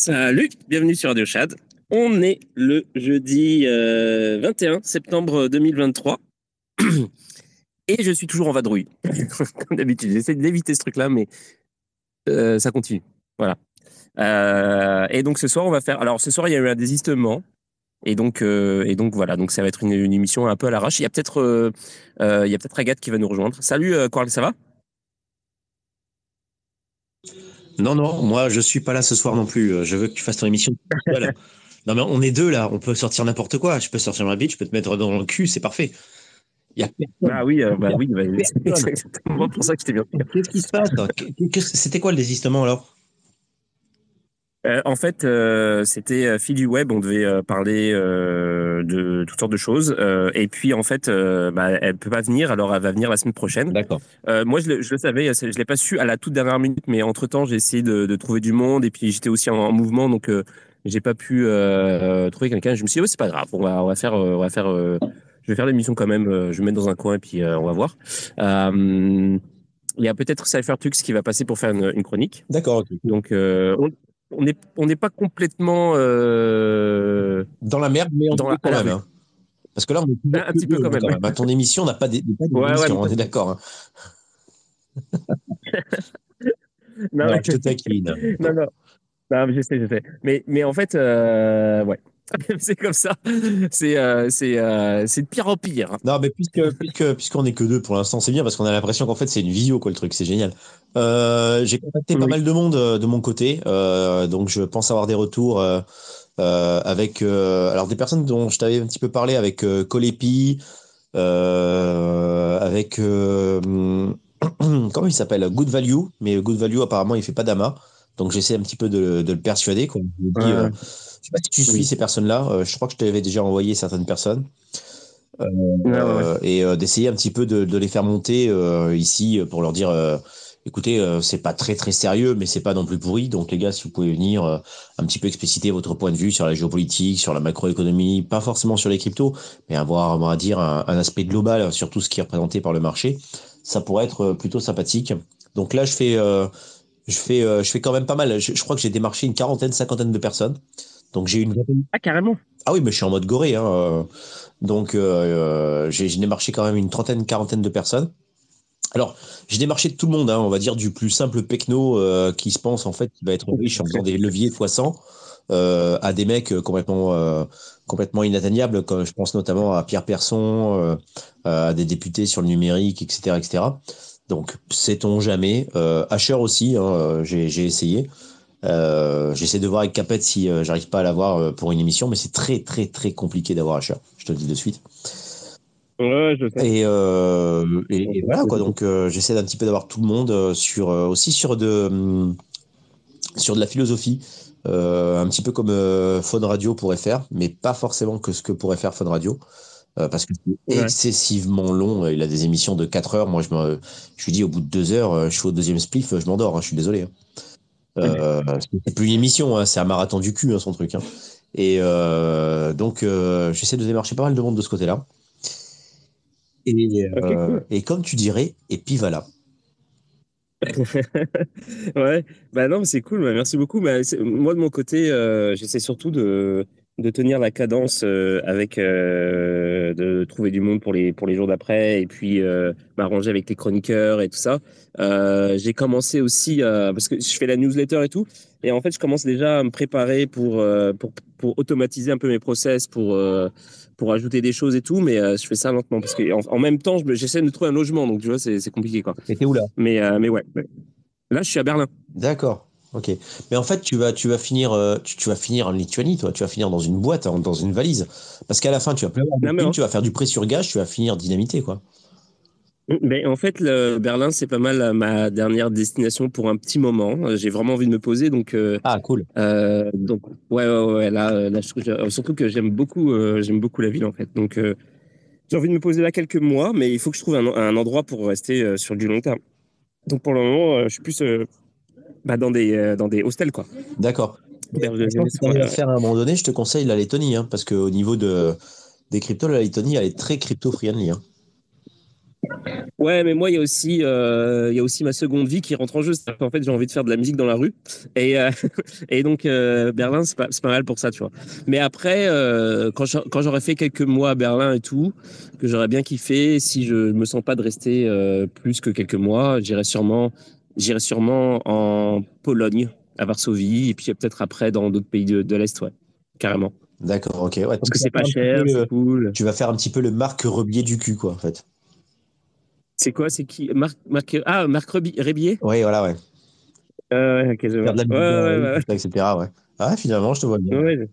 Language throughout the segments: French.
Salut, bienvenue sur Radio Chad. On est le jeudi 21 euh, septembre 2023. Et je suis toujours en vadrouille. Comme d'habitude, j'essaie d'éviter ce truc-là, mais euh, ça continue. Voilà. Euh, et donc ce soir, on va faire. Alors ce soir, il y a eu un désistement. Et donc, et donc voilà, donc ça va être une, émission un peu à l'arrache. Il y a peut-être, peut-être Agathe qui va nous rejoindre. Salut, Coral, ça va? Non, non, moi je suis pas là ce soir non plus. Je veux que tu fasses ton émission. non, mais on est deux là, on peut sortir n'importe quoi. Je peux sortir ma bite, je peux te mettre dans le cul, c'est parfait. Il y a Ah oui, euh, bah oui, bah, c'est exactement pour ça que j'étais bien. Qu'est-ce qui se passe C'était quoi le désistement alors? Euh, en fait, euh, c'était fil du web. On devait parler de toutes sortes de choses. et puis, en fait, bah, elle peut pas venir. Alors, elle va venir la semaine prochaine. D'accord. moi, je le, je le, savais. Je l'ai pas su à la toute dernière minute, mais entre temps, j'ai essayé de, de, trouver du monde. Et puis, j'étais aussi en, mouvement, donc j'ai pas pu trouver quelqu'un. Je me suis dit, oh, c'est pas grave. On va, on va faire, on va faire. je vais faire l'émission quand même. je vais mettre dans un coin et puis on va voir. il y a peut-être Cyphertux qui va passer pour faire une, une chronique. D'accord. Donc, on, on n'est on n'est pas complètement euh... dans la merde, mais on dans la, quand même. Hein. Parce que là, on est un, petit peu quand même. Même. ton émission n'a pas des, ouais, ouais, on est d'accord. Hein. non, non, je te taquine. Non, non. Non, je sais, je sais. Mais, mais en fait, euh, ouais. c'est comme ça. C'est euh, c'est euh, c'est de pire en pire. Non, mais puisque puisque puisqu'on est que deux pour l'instant, c'est bien parce qu'on a l'impression qu'en fait c'est une vidéo quoi le truc, c'est génial. Euh, j'ai contacté pas mal de monde de mon côté, donc je pense avoir des retours avec alors des personnes dont je t'avais un petit peu parlé avec Colépi, avec comment il s'appelle? Good Value, mais Good Value apparemment il fait pas d'ama, donc j'essaie un petit peu de, de le persuader. Quoi. Je ne sais pas si tu suis ces personnes-là. je crois que je t'avais déjà envoyé certaines personnes. Euh, et euh, d'essayer un petit peu de, de les faire monter euh, ici pour leur dire écoutez, c'est pas très très sérieux, mais c'est pas non plus pourri. Donc les gars, si vous pouvez venir un petit peu expliciter votre point de vue sur la géopolitique, sur la macroéconomie, pas forcément sur les cryptos, mais avoir, on va dire, un, un, aspect global sur tout ce qui est représenté par le marché, ça pourrait être plutôt sympathique. Donc là, je fais, je fais, je fais quand même pas mal. Je, je crois que j'ai démarché une quarantaine, cinquantaine de personnes. Donc j'ai une. Ah carrément. Ah oui, mais je suis en mode goré. Hein. Donc, euh, euh j'ai démarché quand même une trentaine, quarantaine de personnes. Alors, j'ai démarché de tout le monde, hein, on va dire du plus simple pecno euh, qui se pense en fait qu'il va être riche en faisant des leviers x 100 euh, à des mecs complètement euh, complètement inatteignables, comme je pense notamment à Pierre Persson, à des députés sur le numérique, etc., etc. Donc, sait-on jamais. Asher aussi, hein, j'ai essayé. Euh, j'essaie de voir avec Capet si euh, j'arrive pas à l'avoir euh, pour une émission, mais c'est très très très compliqué d'avoir Asher. Je te le dis de suite. Ouais, je sais. Et, et, voilà quoi. Donc j'essaie d'un petit peu d'avoir tout le monde sur aussi sur de hum, sur de la philosophie. un petit peu comme Phone Radio pourrait faire, mais pas forcément que ce que pourrait faire Phone Radio. parce que c'est excessivement long. Il a des émissions de 4 heures. Moi, je me, je lui dis au bout de 2 heures, je suis au deuxième spliff, je m'endors. Hein, je suis désolé. Hein. Euh, c'est plus une émission, hein, c'est un marathon du cul, hein, son truc. Hein. Et euh, donc, euh, j'essaie de démarcher pas mal de monde de ce côté-là. Et, et comme tu dirais, et puis voilà. ouais, bah non, c'est cool, bah, merci beaucoup. Bah, moi, de mon côté, j'essaie surtout de, de tenir la cadence euh, avec euh, de trouver du monde pour les pour les jours d'après et puis euh, m'arranger avec les chroniqueurs et tout ça. j'ai commencé aussi parce que je fais la newsletter et tout et en fait je commence déjà à me préparer pour pour pour automatiser un peu mes process pour pour ajouter des choses et tout mais je fais ça lentement parce que en, même temps j'essaie de trouver un logement donc tu vois c'est compliqué quoi. Et t'es où là? Mais mais ouais. Là je suis à Berlin. D'accord. Ok. Mais en fait, tu vas, tu vas finir, euh, tu, vas finir en Lituanie, toi. Tu vas finir dans une boîte, dans une valise. Parce qu'à la fin, tu vas, non, tu vas faire du prêt sur gage, tu vas finir dynamité, quoi. Mais en fait, le Berlin, c'est pas mal euh, ma dernière destination pour un petit moment. J'ai vraiment envie de me poser, donc. Euh, ah, cool. donc, ouais, ouais, ouais. Là, là surtout que j'aime beaucoup, j'aime beaucoup la ville, en fait. Donc, j'ai envie de me poser là quelques mois, mais il faut que je trouve un, un endroit pour rester sur du long terme. Donc, pour le moment, je suis plus bah, dans, des, euh, dans des hostels, quoi. D'accord. faire à un moment donné, je te conseille la Lettonie, hein, parce qu'au niveau de, des cryptos, la Lettonie, elle est très crypto-friendly. Hein. Ouais, mais moi, il y a aussi, euh, il y a aussi ma seconde vie qui rentre en jeu. En fait, j'ai envie de faire de la musique dans la rue. Et, euh, et donc, euh, Berlin, c'est pas, pas, mal pour ça, tu vois. Mais après, euh, quand j'aurais fait quelques mois à Berlin et tout, que j'aurais bien kiffé, si je me sens pas de rester euh, plus que quelques mois, j'irai sûrement, j'irai sûrement en Pologne, à Varsovie, et puis peut-être après dans d'autres pays de, de l'Est, ouais. Carrément. D'accord, ok. Ouais, Parce que c'est pas cher, c'est cool. Tu vas faire un petit peu le Marc Rebier du cul, quoi, en fait. C'est quoi C'est qui? Marc, Marc, Ah, Marc Rébier Oui, voilà, ouais. Euh, ok, je vois. Faire de la musique, ouais, ouais, ouais. etc. Ouais. Ah, finalement, je te vois bien. Ouais.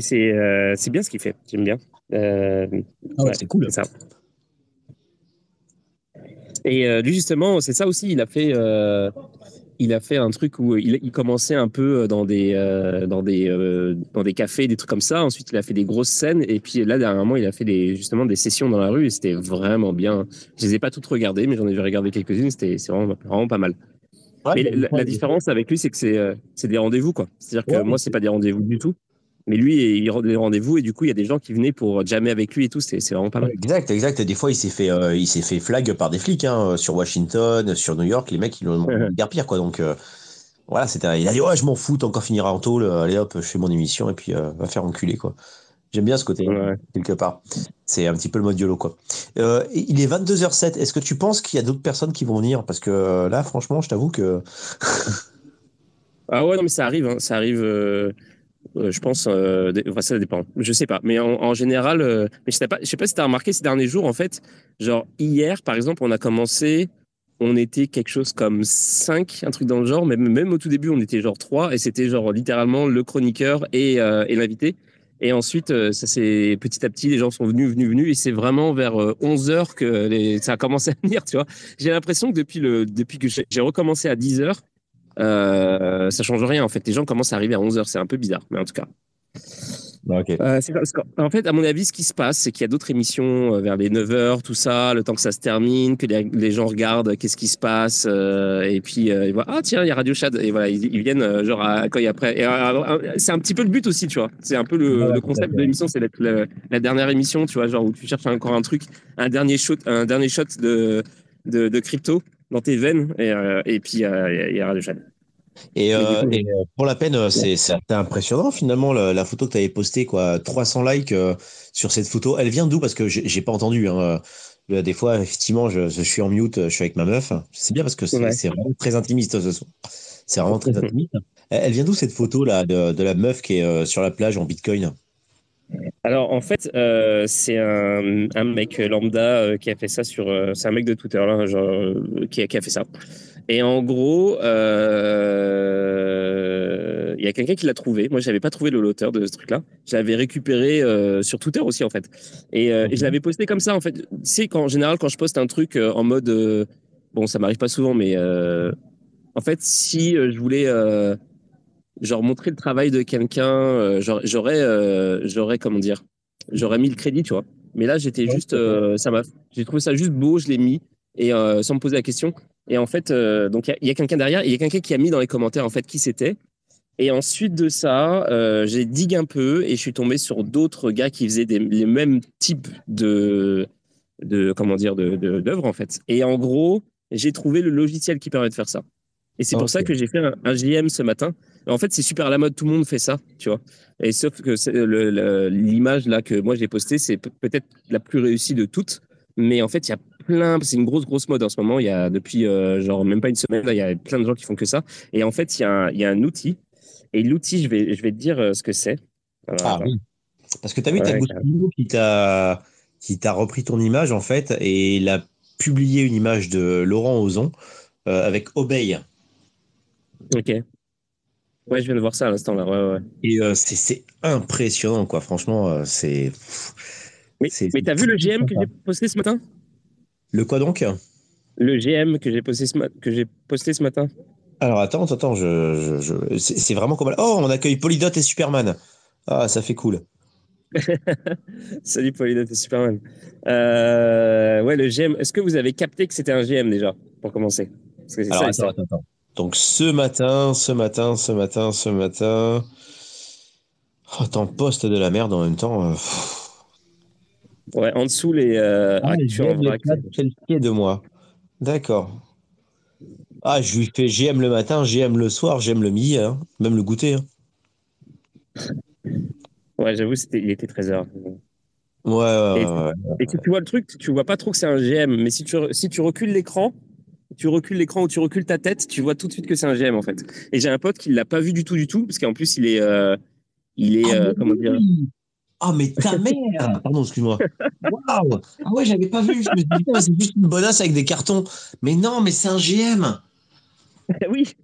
C'est euh, c'est bien ce qu'il fait. J'aime bien. Euh, Ah ouais, c'est cool. c'est ça. Et euh, lui justement, c'est ça aussi. Il a fait, euh, il a fait un truc où il, il commençait un peu dans des, euh, dans des, euh, dans des cafés, des trucs comme ça. Ensuite, il a fait des grosses scènes. Et puis là, dernièrement, il a fait des, justement des sessions dans la rue. Et c'était vraiment bien. Je les ai pas toutes regardées, mais j'en ai regardé quelques-unes. C'était, c'est vraiment, vraiment pas mal. Ouais, mais mais la, différence avec lui, c'est que c'est, euh, c'est des rendez-vous, quoi. C'est-à-dire que Ouais, moi, c'est pas des rendez-vous du tout. Mais lui, il rend des rendez-vous et du coup, il y a des gens qui venaient pour jammer avec lui et tout. C'est vraiment pas mal. Exact, exact. Des fois, il s'est fait, euh, il s'est fait flag par des flics hein, sur Washington, sur New York. Les mecs, ils l'ont bien pire, quoi. Donc, euh, voilà, c'était. Il a dit, ouais, je m'en fous, encore finira en tôle. Allez, hop, je fais mon émission et puis euh, va faire enculer, quoi. J'aime bien ce côté, Ouais. quelque part. C'est un petit peu le mode YOLO, quoi. Euh, il est 22h07. Est-ce que tu penses qu'il y a d'autres personnes qui vont venir? Parce que euh, là, franchement, je t'avoue que. Ah ouais, non, mais ça arrive. hein. Ça arrive. euh, je pense. euh, ça dépend. Je sais pas. Mais en, général, euh, mais je sais pas. Je sais pas si t'as remarqué ces derniers jours, en fait. Genre hier, par exemple, on a commencé. On était quelque chose comme 5, un truc dans le genre. Même, même au tout début, on était genre 3 et c'était genre littéralement le chroniqueur et, euh, et l'invité. Et ensuite, euh, ça c'est petit à petit, les gens sont venus, venus, venus, et c'est vraiment vers 11 heures que ça a commencé à venir, tu vois. J'ai l'impression que depuis le, depuis que j'ai recommencé à 10 heures, euh, ça change rien en fait. Les gens commencent à arriver à 11 heures, c'est un peu bizarre, mais en tout cas. Euh, en fait, à mon avis, ce qui se passe, c'est qu'il y a d'autres émissions euh, vers les 9 heures, tout ça, le temps que ça se termine, que les, les gens regardent qu'est-ce qui se passe, euh, et puis ils voient, ah tiens, il y a Radio Chad, et voilà, ils, ils viennent genre à, quand il y a après. Et, c'est un petit peu le but aussi, tu vois. C'est un peu le, concept de l'émission, c'est d'être la dernière émission, tu vois, genre où tu cherches encore un truc, un dernier shot, un dernier shot de, de, de crypto dans tes veines, et, euh, et puis il y a- il y a Radio Chad. Et, euh, et, euh, pour la peine, c'est impressionnant finalement la, la photo que tu avais postée, quoi. 300 likes euh, sur cette photo. Elle vient d'où? Parce que j'ai pas entendu. Hein. Des fois, effectivement, je, je suis en mute, je suis avec ma meuf. C'est bien parce que c'est Ouais. vraiment très intimiste ce soir. C'est vraiment très intimiste. Elle elle vient d'où cette photo là de, de la meuf qui est euh, sur la plage en Bitcoin? Alors en fait, euh, c'est un, un mec lambda euh, qui a fait ça sur. euh, c'est un mec de Twitter là, genre, qui, a, qui a fait ça. Et en gros, il y a quelqu'un qui l'a trouvé. Moi, j'avais pas trouvé le- l'auteur de ce truc-là. Je l'avais récupéré sur Twitter aussi en fait. Et, et je l'avais posté comme ça en fait. Tu sais, qu'en général, quand je poste un truc en mode, bon, ça m'arrive pas souvent, mais en fait, si je voulais genre montrer le travail de quelqu'un, euh, j'aurais, euh, j'aurais comment dire, j'aurais mis le crédit, tu vois. Mais là, j'étais juste, euh, ça m'a, j'ai trouvé ça juste beau, je l'ai mis et sans me poser la question. Et en fait, donc il y a- quelqu'un derrière, il y a quelqu'un qui a mis dans les commentaires en fait qui c'était. Et ensuite de ça, euh, j'ai digue un peu et je suis tombé sur d'autres gars qui faisaient des, les mêmes types de, de comment dire, de, de- d'œuvres en fait. Et en gros, j'ai trouvé le logiciel qui permet de faire ça. Et c'est pour ça que j'ai fait un, un JM ce matin. En fait, c'est super à la mode, tout le monde fait ça, tu vois. Et sauf que l'image là que moi j'ai postée, c'est pe- peut-être la plus réussie de toutes. Mais en fait, il y a plein, c'est une grosse, grosse mode en ce moment. Il y a depuis euh, genre même pas une semaine, il y a plein de gens qui font que ça. Et en fait, il y a un, il y a un outil. Et l'outil, je vais, je vais te dire euh, ce que c'est. Ah oui. Parce que tu as vu, Ouais, t'as Gustavo qui t'a qui t'a repris ton image en fait et il a publié une image de Laurent Ozon euh, avec Obey. Ok. Ouais, je viens de voir ça à l'instant là. Ouais, ouais. Et euh, c'est impressionnant quoi. Franchement, euh, c'est Mais, t'as vu le GM que j'ai posté ce matin? Le quoi donc? Le GM que j'ai posté ce, ma- que j'ai posté ce matin Alors attends, attends, je, je, je- c'est vraiment comme oh on accueille Polydot et Superman. Ah ça fait cool. Salut Pauline, t'es Superman. Euh, ouais, le GM. Est-ce que vous avez capté que c'était un GM déjà, pour commencer? Parce que Alors ça, attends, attends, attends. Donc ce matin, ce matin, ce matin, ce matin. Oh, attends, poste de la merde en même temps. pff. Ouais, en dessous les euh, Ah, en le vrac. chat selfie de moi. D'accord. Ah, je lui fais GM le matin, GM le soir, GM le midi, hein. Même le goûter. hein. Ouais, j'avoue, c'était, il était 13h. Ouais, ouais, Et, ouais, ouais. et tu, tu vois le truc, tu vois pas trop que c'est un GM, mais si tu, si tu recules l'écran, tu recules l'écran ou tu recules ta tête, tu vois tout de suite que c'est un GM en fait. Et j'ai un pote qui l'a pas vu du tout, du tout, parce qu'en plus il est, euh, il est, Ah, euh, mais comment dire, Ah, mais ta mère Pardon, excuse-moi. Waouh Ah ouais, j'avais pas vu. Je me suis dit, c'est juste une bonasse avec des cartons. Mais non, mais c'est un GM oui.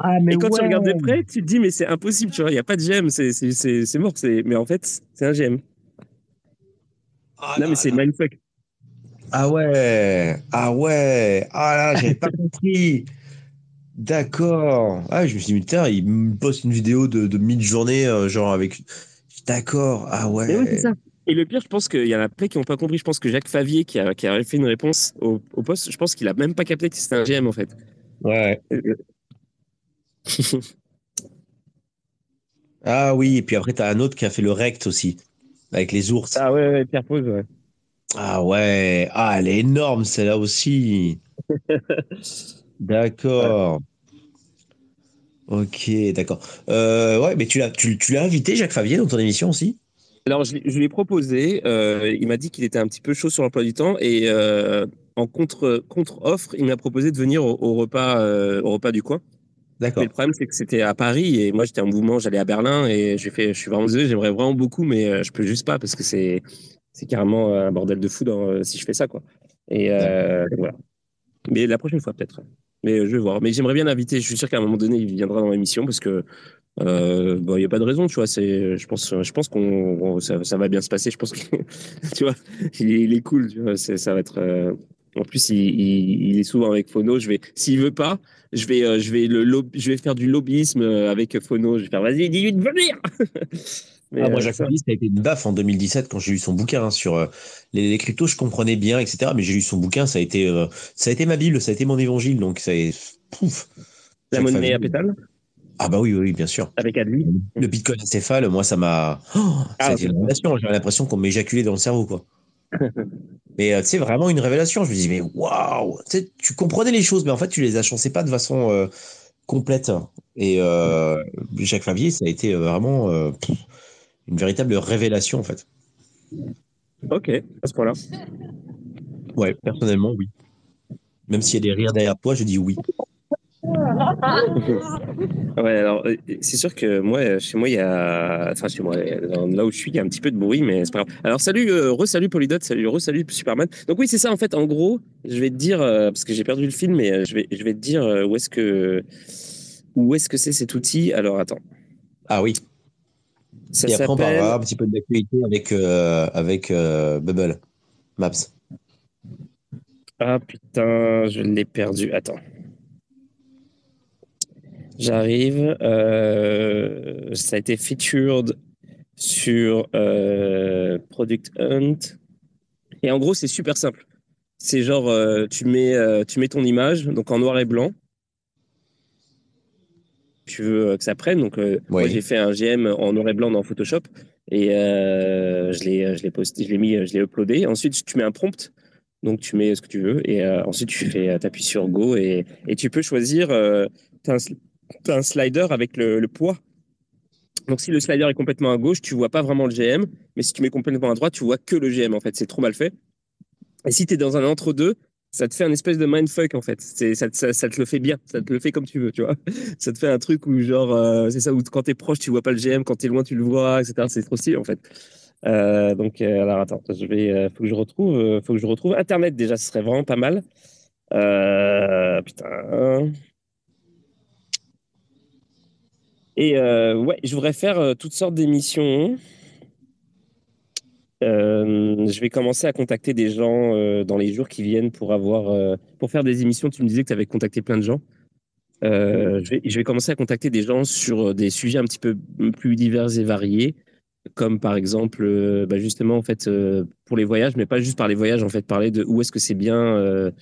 Ah, mais Et quand tu regardes de près, tu te dis mais c'est impossible, tu vois, il y a pas de GM, c'est, c'est, c'est, c'est mort, c'est, mais en fait c'est un GM. Ah non là mais c'est mindfuck. Ah ouais Ah ouais Ah là, j'avais pas compris D'accord Ah, je me suis dit, putain, il me poste une vidéo de, de mid-journée, euh, genre avec... D'accord, ah Et ouais ça. Et le pire, je pense qu'il y en a plein qui n'ont pas compris. Je pense que Jacques Favier, qui a, qui a fait une réponse au, au poste, je pense qu'il a même pas capté que c'était un GM en fait. Ouais. Ah oui, et puis après, t'as un autre qui a fait le rect aussi, avec les ours. ah ouais, ouais, Pierre Pose, ouais. Ah ouais, ah, elle est énorme, celle-là aussi. D'accord. Ok, d'accord. Euh, ouais, mais tu l'as, tu, tu l'as invité, Jacques Favier, dans ton émission aussi? Alors, je, lui- je lui ai proposé, euh, il m'a dit qu'il était un petit peu chaud sur l'emploi du temps et euh, en contre, contre-offre, il m'a proposé de venir au, au repas, au repas du coin. Mais le problème, c'est que c'était à Paris et moi, j'étais en mouvement, j'allais à Berlin et j'ai fait, je suis vraiment désolé, j'aimerais vraiment beaucoup, mais euh, je peux juste pas parce que c'est, c'est carrément un bordel de fou dans- euh, si je fais ça, quoi. Et euh, voilà. Mais la prochaine fois, peut-être. Mais euh, je vais voir. Mais j'aimerais bien l'inviter. Je suis sûr qu'à un moment donné, il viendra dans l'émission parce que euh, bon, il n'y a pas de raison, tu vois. C'est, je pense, je pense qu'on, on- ça, ça va bien se passer. Je pense que, tu vois, il, est- il est cool. Tu vois, c'est, ça va être. euh, En plus, il, il, il est souvent avec Phono. Je vais, s'il veut pas, je vais, euh, je vais le, je vais faire du lobbyisme euh, avec Phono. Je vais faire, vas-y, dis-lui de venir. Mais, Ah, moi, euh, Jacques ça- ça a été une baffe en 2017 quand j'ai lu son bouquin hein, sur euh, les, les cryptos. Je comprenais bien, etc. Mais j'ai lu son bouquin, ça a été, euh, ça a été ma Bible, ça a été mon évangile. Donc, ça est, pouf. la Jacques monnaie Favier. à pétale? Ah bah oui, oui, oui, bien sûr. avec Adli. Le Bitcoin acéphale, moi, ça m'a, oh, ça Ah, a été ok. une révélation. J'avais l'impression qu'on m'éjaculait dans le cerveau, quoi. Mais euh, c'est vraiment une révélation. Je me dis, mais waouh, Tu sais, tu comprenais les choses, mais en fait, tu les achancais pas de façon euh, complète. Et euh, Jacques Favier, ça a été euh, vraiment une véritable révélation, en fait. Ok, à ce point-là. Ouais, personnellement, oui. Même s'il y a des rires derrière toi, je dis oui. Ouais, alors euh, c'est sûr que moi, euh, chez moi, il y a, enfin chez moi, là où je suis, il y a un petit peu de bruit, mais c'est pas grave. Alors salut, euh, re-salut Polydot, salut, re-salut Superman. Donc oui, c'est ça en fait. En gros, je vais te dire euh, parce que j'ai perdu le film, mais euh, je vais, je vais te dire où est-ce que, où est-ce que c'est cet outil. Alors attends, Ah oui. ça Et après, on parlera un petit peu de l'actualité avec, avec Bubble Maps. Ah putain, je l'ai perdu. Attends. J'arrive. euh, ça a été featured sur euh, Product Hunt. Et en gros, c'est super simple. C'est genre, euh, tu, mets, tu mets ton image, donc en noir et blanc. Tu veux que ça prenne. Donc, moi, j'ai fait un GM en noir et blanc dans Photoshop. Et je l'ai je l'ai posté, je l'ai mis, je l'ai uploadé. Ensuite, tu mets un prompt. Donc, tu mets ce que tu veux. Et euh, ensuite, tu fais, appuies sur Go. Et, et tu peux choisir. Euh, un slider avec le, poids. Donc, si le slider est complètement à gauche, tu vois pas vraiment le GM. Mais si tu mets complètement à droite, tu vois que le GM. En fait, c'est trop mal fait. Et si tu es dans un entre-deux, ça te fait un espèce de mindfuck en fait. C'est, ça, te- le fait bien, ça te le fait comme tu veux, tu vois. Ça te fait un truc où genre, euh, c'est ça, où quand t'es proche, tu vois pas le GM, quand t'es loin, tu le vois, etc. C'est trop stylé en fait. Euh, donc, euh, alors attends, je vais, euh, faut que je retrouve, faut que je retrouve Internet déjà, ce serait vraiment pas mal. Putain. Et euh, ouais, je voudrais faire euh, toutes sortes d'émissions. Euh, je vais commencer à contacter des gens euh, dans les jours qui viennent pour avoir pour faire des émissions. Tu me disais que tu avais contacté plein de gens. Je, vais, commencer à contacter des gens sur des sujets un petit peu plus divers et variés, comme par exemple, bah justement en fait pour les voyages, mais pas juste par les voyages, en fait parler de où est-ce que c'est bien,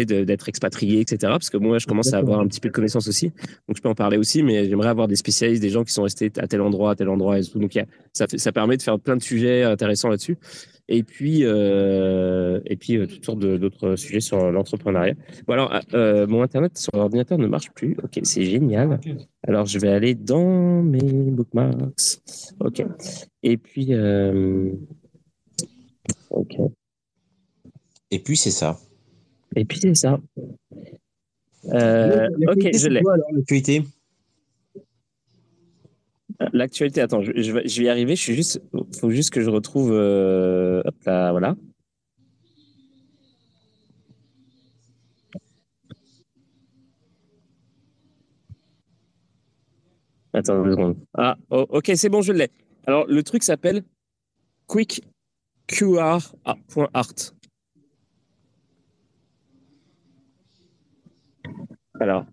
d'être expatrié, etc. Parce que moi, je commence à avoir un petit peu de connaissances aussi. Donc, je peux en parler aussi, mais j'aimerais avoir des spécialistes, des gens qui sont restés à tel endroit, à tel endroit et tout. Donc, ça, ça permet de faire plein de sujets intéressants là-dessus. Et puis, euh, et puis euh, toutes sortes d'autres sujets sur l'entrepreneuriat. Bon, alors, euh, mon Internet sur l'ordinateur ne marche plus. OK, c'est génial. Alors, je vais aller dans mes bookmarks. OK. Et puis, OK. Et puis, c'est ça. Et puis c'est ça. Euh, ok, je l'ai. L'actualité? L'actualité, attends, je, je, vais, y arriver. Je suis juste, faut juste que je retrouve. Euh, hop là, voilà. Attends deux secondes. Ah, oh, ok, c'est bon, je l'ai. Alors, le truc s'appelle quickqr.art. Alors,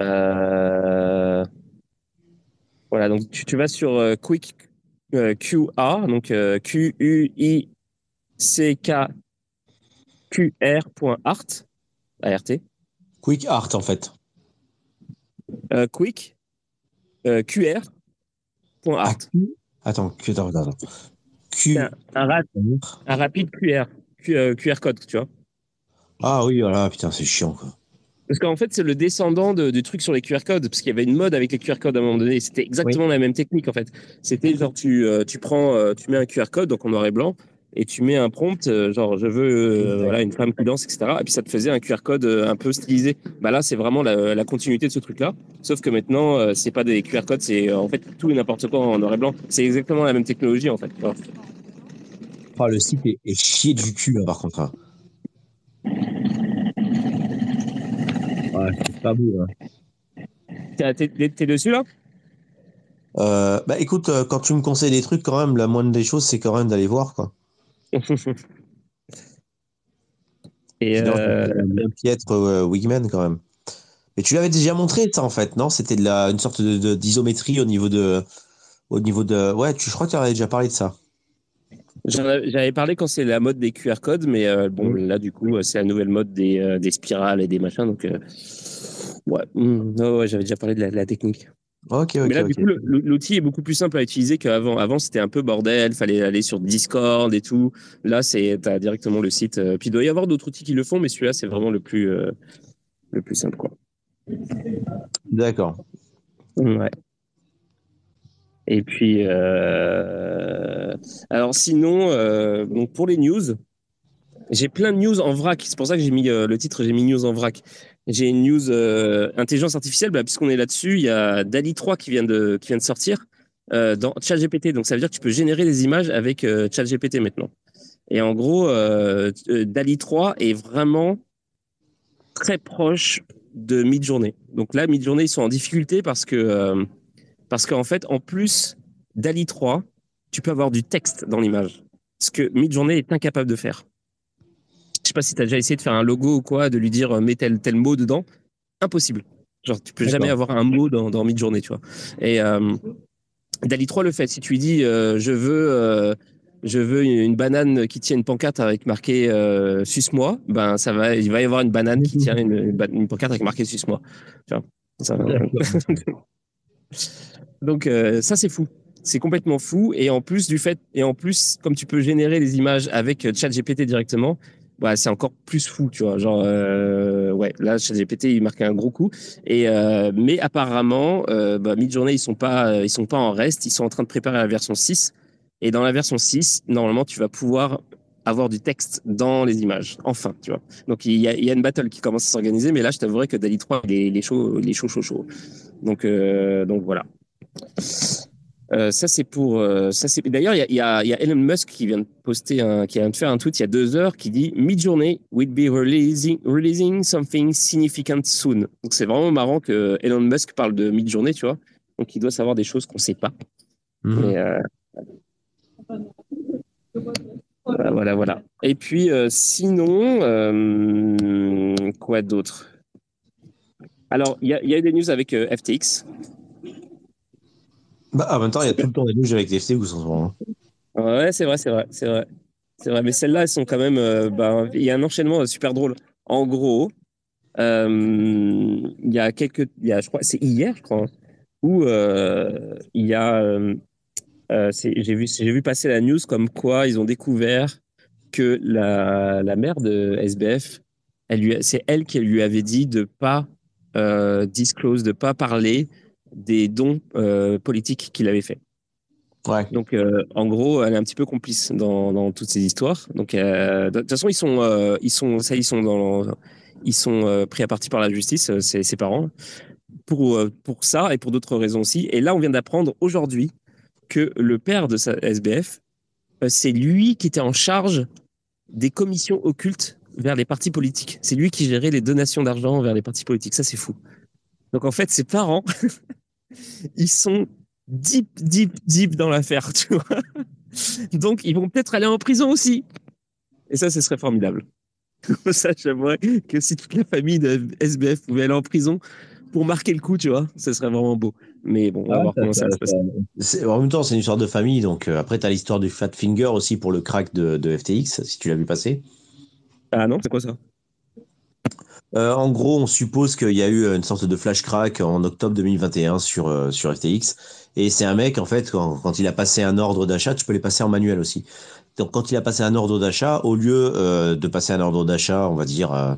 euh, voilà, donc tu, vas sur euh, Quick euh, QR, donc Q-U-I-C-K-Q-R.art, A-R-T. Quick Art, en fait. quick QR.art. Ah, attends, attends, attends. Q... Un, un, rapide QR, QR code, tu vois. Ah oui, voilà, putain, c'est chiant, quoi. Parce qu'en fait, c'est le descendant du truc sur les QR codes, parce qu'il y avait une mode avec les QR codes à un moment donné. C'était exactement la même technique, en fait. C'était genre, tu, euh, tu prends, euh, tu mets un QR code, donc en noir et blanc, et tu mets un prompt, euh, genre, je veux voilà, une femme qui danse, etc. Et puis ça te faisait un QR code un peu stylisé. Bah là, c'est vraiment la, la, continuité de ce truc-là. Sauf que maintenant, c'est pas des QR codes, c'est en fait tout et n'importe quoi en noir et blanc. C'est exactement la même technologie, en fait. Oh, le site est, est chié du cul, hein, par contre. Hein. C'est pas beau. Hein. T'es dessus là? Euh, Bah écoute, euh, quand tu me conseilles des trucs, quand même, la moindre des choses, c'est quand même d'aller voir. Quoi. Et euh... bien euh, Wigman quand même. Mais tu l'avais déjà montré ça en fait, non? C'était de la une sorte de d'isométrie au niveau de au niveau de ouais, tu je crois que tu avais déjà parlé de ça. J'avais parlé quand c'est la mode des QR codes, mais euh, bon, là, du coup, c'est la nouvelle mode des, euh, des, spirales et des machins. Donc, euh, ouais, mmh, ouais j'avais déjà parlé de la, technique. Ok, ok. Mais là, du coup, l'outil est beaucoup plus simple à utiliser qu'avant. Avant, c'était un peu bordel, fallait aller sur Discord et tout. Là, c'est as directement le site. Puis il doit y avoir d'autres outils qui le font, mais celui-là, c'est vraiment le plus, le plus simple. D'accord. Ouais. Et puis, euh... alors sinon, euh, donc pour les news, j'ai plein de news en vrac. C'est pour ça que j'ai mis euh, le titre, j'ai mis news en vrac. J'ai une news intelligence artificielle, bah, puisqu'on est là-dessus. Il y a Dali 3 qui vient de, qui vient de sortir dans ChatGPT. Donc ça veut dire que tu peux générer des images avec ChatGPT maintenant. Et en gros, Dali 3 est vraiment très proche de Midjourney. Donc là, Midjourney, ils sont en difficulté parce que parce qu'en fait, en plus d'Ali 3, tu peux avoir du texte dans l'image. Ce que Midjourney est incapable de faire. Je sais pas si tu as déjà essayé de faire un logo ou quoi, de lui dire euh, mets tel, tel mot dedans. Impossible. Genre, tu peux jamais avoir un mot dans, dans Midjourney, tu vois. Et euh, Dali 3 le fait. Si tu lui dis euh, je veux. Euh, je veux une banane qui tient une pancarte avec marqué euh, suce-moi, ben ça va, il va y avoir une banane qui tient une, une pancarte avec marqué suce-moi. Tu vois, ça, Donc euh, ça c'est fou. C'est complètement fou et en plus du fait et en plus comme tu peux générer les images avec euh, ChatGPT directement, bah, c'est encore plus fou, tu vois. Genre euh, ouais, là ChatGPT il marquait un gros coup et mais apparemment euh, bah, Midjourney ils sont pas ils sont pas en reste, ils sont en train de préparer la version 6 et dans la version 6, normalement tu vas pouvoir avoir du texte dans les images. Enfin, tu vois. Donc il y a, une battle qui commence à s'organiser, mais là je t'avouerai que Dali 3 il est, chaud, il chaud, chaud, chaud. Donc donc voilà. Euh, ça c'est pour euh, ça c'est d'ailleurs il y a, y a, Elon Musk qui vient de poster un, qui vient de faire un tweet il y a deux heures qui dit Midjourney will be releasing releasing something significant soon donc c'est vraiment marrant que Elon Musk parle de Midjourney tu vois. Donc il doit savoir des choses qu'on sait pas. Mmh. Mais, euh... voilà voilà voilà. Et puis sinon quoi d'autre? Alors il y a, y a eu des news avec FTX bah, en même temps, il y a tout le temps des news avec les FTX en ce moment. Ouais, c'est vrai, c'est vrai, c'est vrai. C'est vrai, mais celles-là, elles sont quand même. Euh, bah, il y a un enchaînement super drôle. En gros, il y a quelques, y a, je crois, c'est hier, je crois, où il y a, j'ai vu, j'ai vu passer la news comme quoi ils ont découvert que la, la mère de SBF, elle lui, c'est elle qui lui avait dit de pas euh, disclose, de pas parler des dons euh, politiques qu'il avait fait. Ouais. Donc, euh, en gros, elle est un petit peu complice dans, dans toutes ces histoires. Donc, euh, de toute façon, ils sont, euh, ils sont, ça, ils sont dans, ils sont pris à partie par la justice, ses, ses parents, pour pour ça et pour d'autres raisons aussi. Et là, on vient d'apprendre aujourd'hui que le père de sa SBF, c'est lui qui était en charge des commissions occultes vers les partis politiques. C'est lui qui gérait les donations d'argent vers les partis politiques. Ça, c'est fou. Donc, en fait, ses parents, ils sont deep, deep, deep dans l'affaire, tu vois. Donc, ils vont peut-être aller en prison aussi. Et ça, ce serait formidable. ça, j'aimerais que si toute la famille de SBF pouvait aller en prison pour marquer le coup, tu vois, ce serait vraiment beau. Mais bon, on va ah, voir comment ça, va se passer. En même temps, c'est une histoire de famille. Donc, euh, après, tu as l'histoire du Fat Finger aussi pour le crack de, de FTX, si tu l'as vu passer. Ah non, c'est quoi ça? Euh, en gros, on suppose qu'il y a eu une sorte de flash crack en octobre 2021 sur, euh, FTX. Et c'est un mec, en fait, quand, il a passé un ordre d'achat, tu peux les passer en manuel aussi. Donc, quand il a passé un ordre d'achat, au lieu euh, de passer un ordre d'achat, on va dire,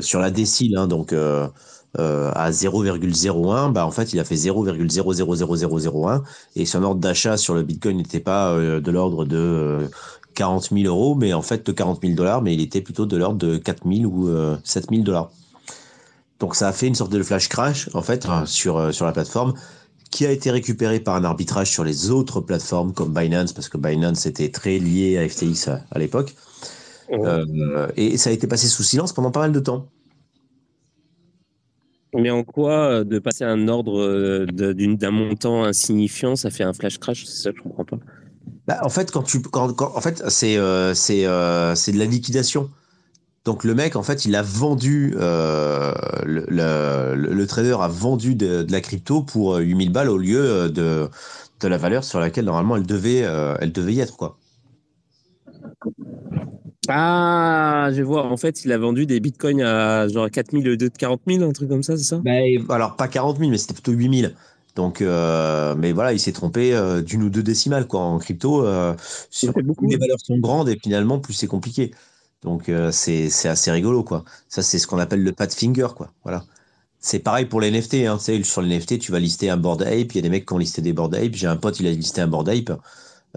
sur la décile, hein, donc à 0,01, bah, en fait, il a fait 0,000001. Et son ordre d'achat sur le Bitcoin n'était pas de l'ordre de 40 000 euros, mais en fait de 40 000 dollars, mais il était plutôt de l'ordre de 4 000 ou 7 000 dollars. Donc ça a fait une sorte de flash crash en fait sur, euh, sur la plateforme qui a été récupéré par un arbitrage sur les autres plateformes comme Binance, parce que Binance était très lié à FTX à, l'époque. Euh, et ça a été passé sous silence pendant pas mal de temps. Mais en quoi euh, de passer un ordre d'un montant insignifiant, ça fait un flash crash C'est ça, je comprends pas. Bah, en fait, quand tu, quand, en fait, c'est euh, c'est euh, c'est de la liquidation. Donc le mec, en fait, il a vendu, euh, le, le, le, trader a vendu de, de, la crypto pour 8000 balles au lieu de, de la valeur sur laquelle normalement elle devait, elle devait y être, quoi. Ah, je vois. En fait, il a vendu des bitcoins à genre 4000 au lieu de 40 000, un truc comme ça, c'est ça? Bah, Alors, pas 40 000, mais c'était plutôt 8000. Donc, euh, mais voilà, il s'est trompé euh, d'une ou deux décimales quoi. En crypto, euh, beaucoup. les valeurs sont grandes et finalement plus c'est compliqué. Donc c'est assez rigolo quoi. Ça c'est ce qu'on appelle le pat finger quoi. Voilà. C'est pareil pour les NFT. Hein. Tu sais, sur les NFT, tu vas lister un board ape. Il y a des mecs qui ont listé des board ape. J'ai un pote, il a listé un board ape.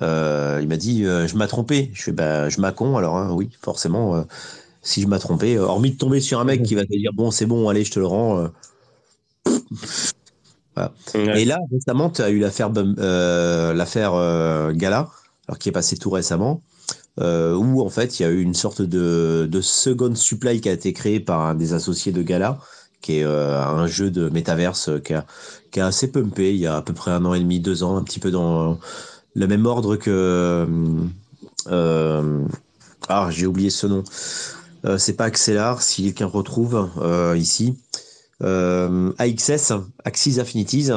il m'a dit, je m'ai trompé. Je fais, bah, je m'accon. Alors hein, oui, forcément, si je m'ai trompé, hormis de tomber sur un mec qui va te dire, bon, c'est bon, allez, je te le rends. Et là, récemment, tu as eu l'affaire euh, l'affaire euh, Gala, alors qui est passée tout récemment, euh, où en fait il y a eu une sorte de, de second supply qui a été créé par un des associés de Gala, qui est un jeu de métaverse qui a, qui a assez pumpé il y a à peu près un an et demi, deux ans, un petit peu dans le même ordre que ah j'ai oublié ce nom. c'est pas Axelar, si quelqu'un retrouve ici AXS, Axis Affinities.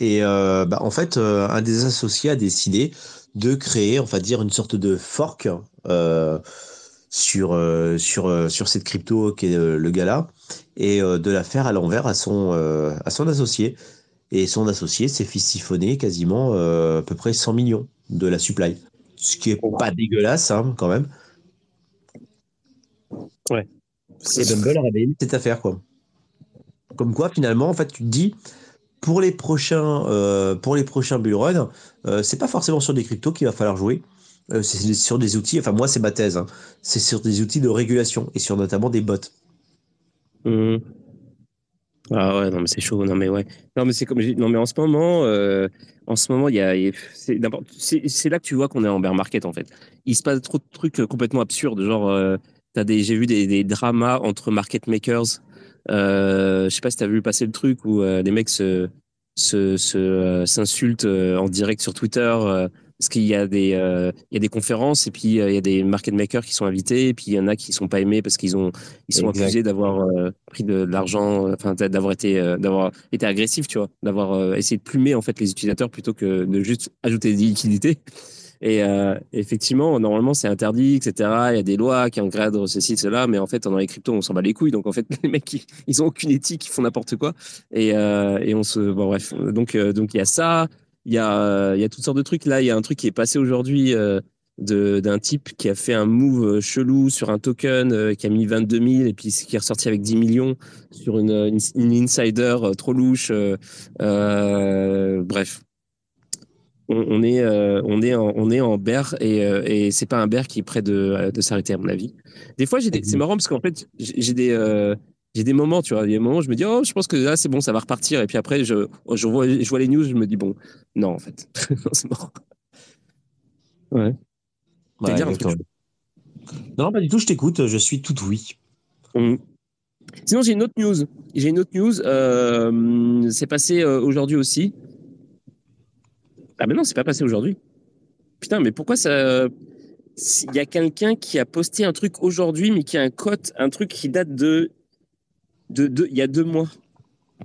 Et euh, bah, en fait, euh, un des associés a décidé de créer, on va dire, une sorte de fork sur, sur, sur cette crypto qui est le Gala et de la faire à l'envers à son, à son associé. Et son associé s'est fait siphonner quasiment à peu près 100 millions de la supply. Ce qui est pas dégueulasse, hein, quand même. Ouais. C'est Bumble a révélé cette affaire, quoi. Comme quoi, finalement, en fait, tu te dis, pour les prochains, euh, pour les prochains bull runs, euh, c'est pas forcément sur des cryptos qu'il va falloir jouer. Euh, c'est sur des outils, enfin, moi, c'est ma thèse, hein. c'est sur des outils de régulation et sur notamment des bots. Mmh. Ah ouais, non, mais c'est chaud. Non, mais ouais. Non, mais c'est comme Non, mais en ce moment, euh, en ce moment, il y a. C'est là que tu vois qu'on est en bear market, en fait. Il se passe trop de trucs complètement absurdes. Genre, euh, des... j'ai vu des, dramas entre market makers euh, je sais pas si tu as vu passer le truc où euh, les mecs se euh, s'insultent en direct sur Twitter parce qu'il y a des il y a des conférences et puis il y a des market makers qui sont invités et puis il y en a qui sont pas aimés parce qu'ils ont ils sont accusés d'avoir pris de, l'argent enfin d'avoir été d'avoir été agressif tu vois d'avoir essayé de plumer en fait les utilisateurs plutôt que de juste ajouter des liquidités Et euh, effectivement, normalement, c'est interdit, etc. Il y a des lois qui encadrent ceci, cela, mais en fait, dans les cryptos, on s'en bat les couilles. Donc, en fait, les mecs, ils, ils ont aucune éthique, ils font n'importe quoi. Et, euh, et on se, bon, bref. Donc, euh, donc il y a ça. Il y a, il y a toutes sortes de trucs. Là, il y a un truc qui est passé aujourd'hui. Euh, d'un type qui a fait un move chelou sur un token euh, qui a mis 22 000 et puis qui est ressorti avec 10 millions sur une, une, une insider euh, trop louche. Euh, euh bref, on, est, euh, on, est en, on est en bear et, euh, et c'est pas un bear qui est prêt de, de s'arrêter, à mon avis. Des fois, j'ai c'est marrant parce qu'en fait, j'ai des, euh, j'ai des moments, tu vois, des moments où je me dis, oh, je pense que là, c'est bon, ça va repartir. Et puis après, je, je, vois, je vois les news, je me dis, bon, non, en fait, c'est mort. Ouais. ouais dire un truc? Non, pas du tout, je t'écoute, je suis tout oui. Mmh. Sinon, j'ai une autre news. J'ai une autre news. Euh, c'est passé euh, aujourd'hui aussi. Ah mais non, c'est pas passé aujourd'hui. Putain, mais pourquoi ça Il y a quelqu'un qui a posté un truc aujourd'hui, mais qui a un cote, un truc qui date de de, de il y a deux mois.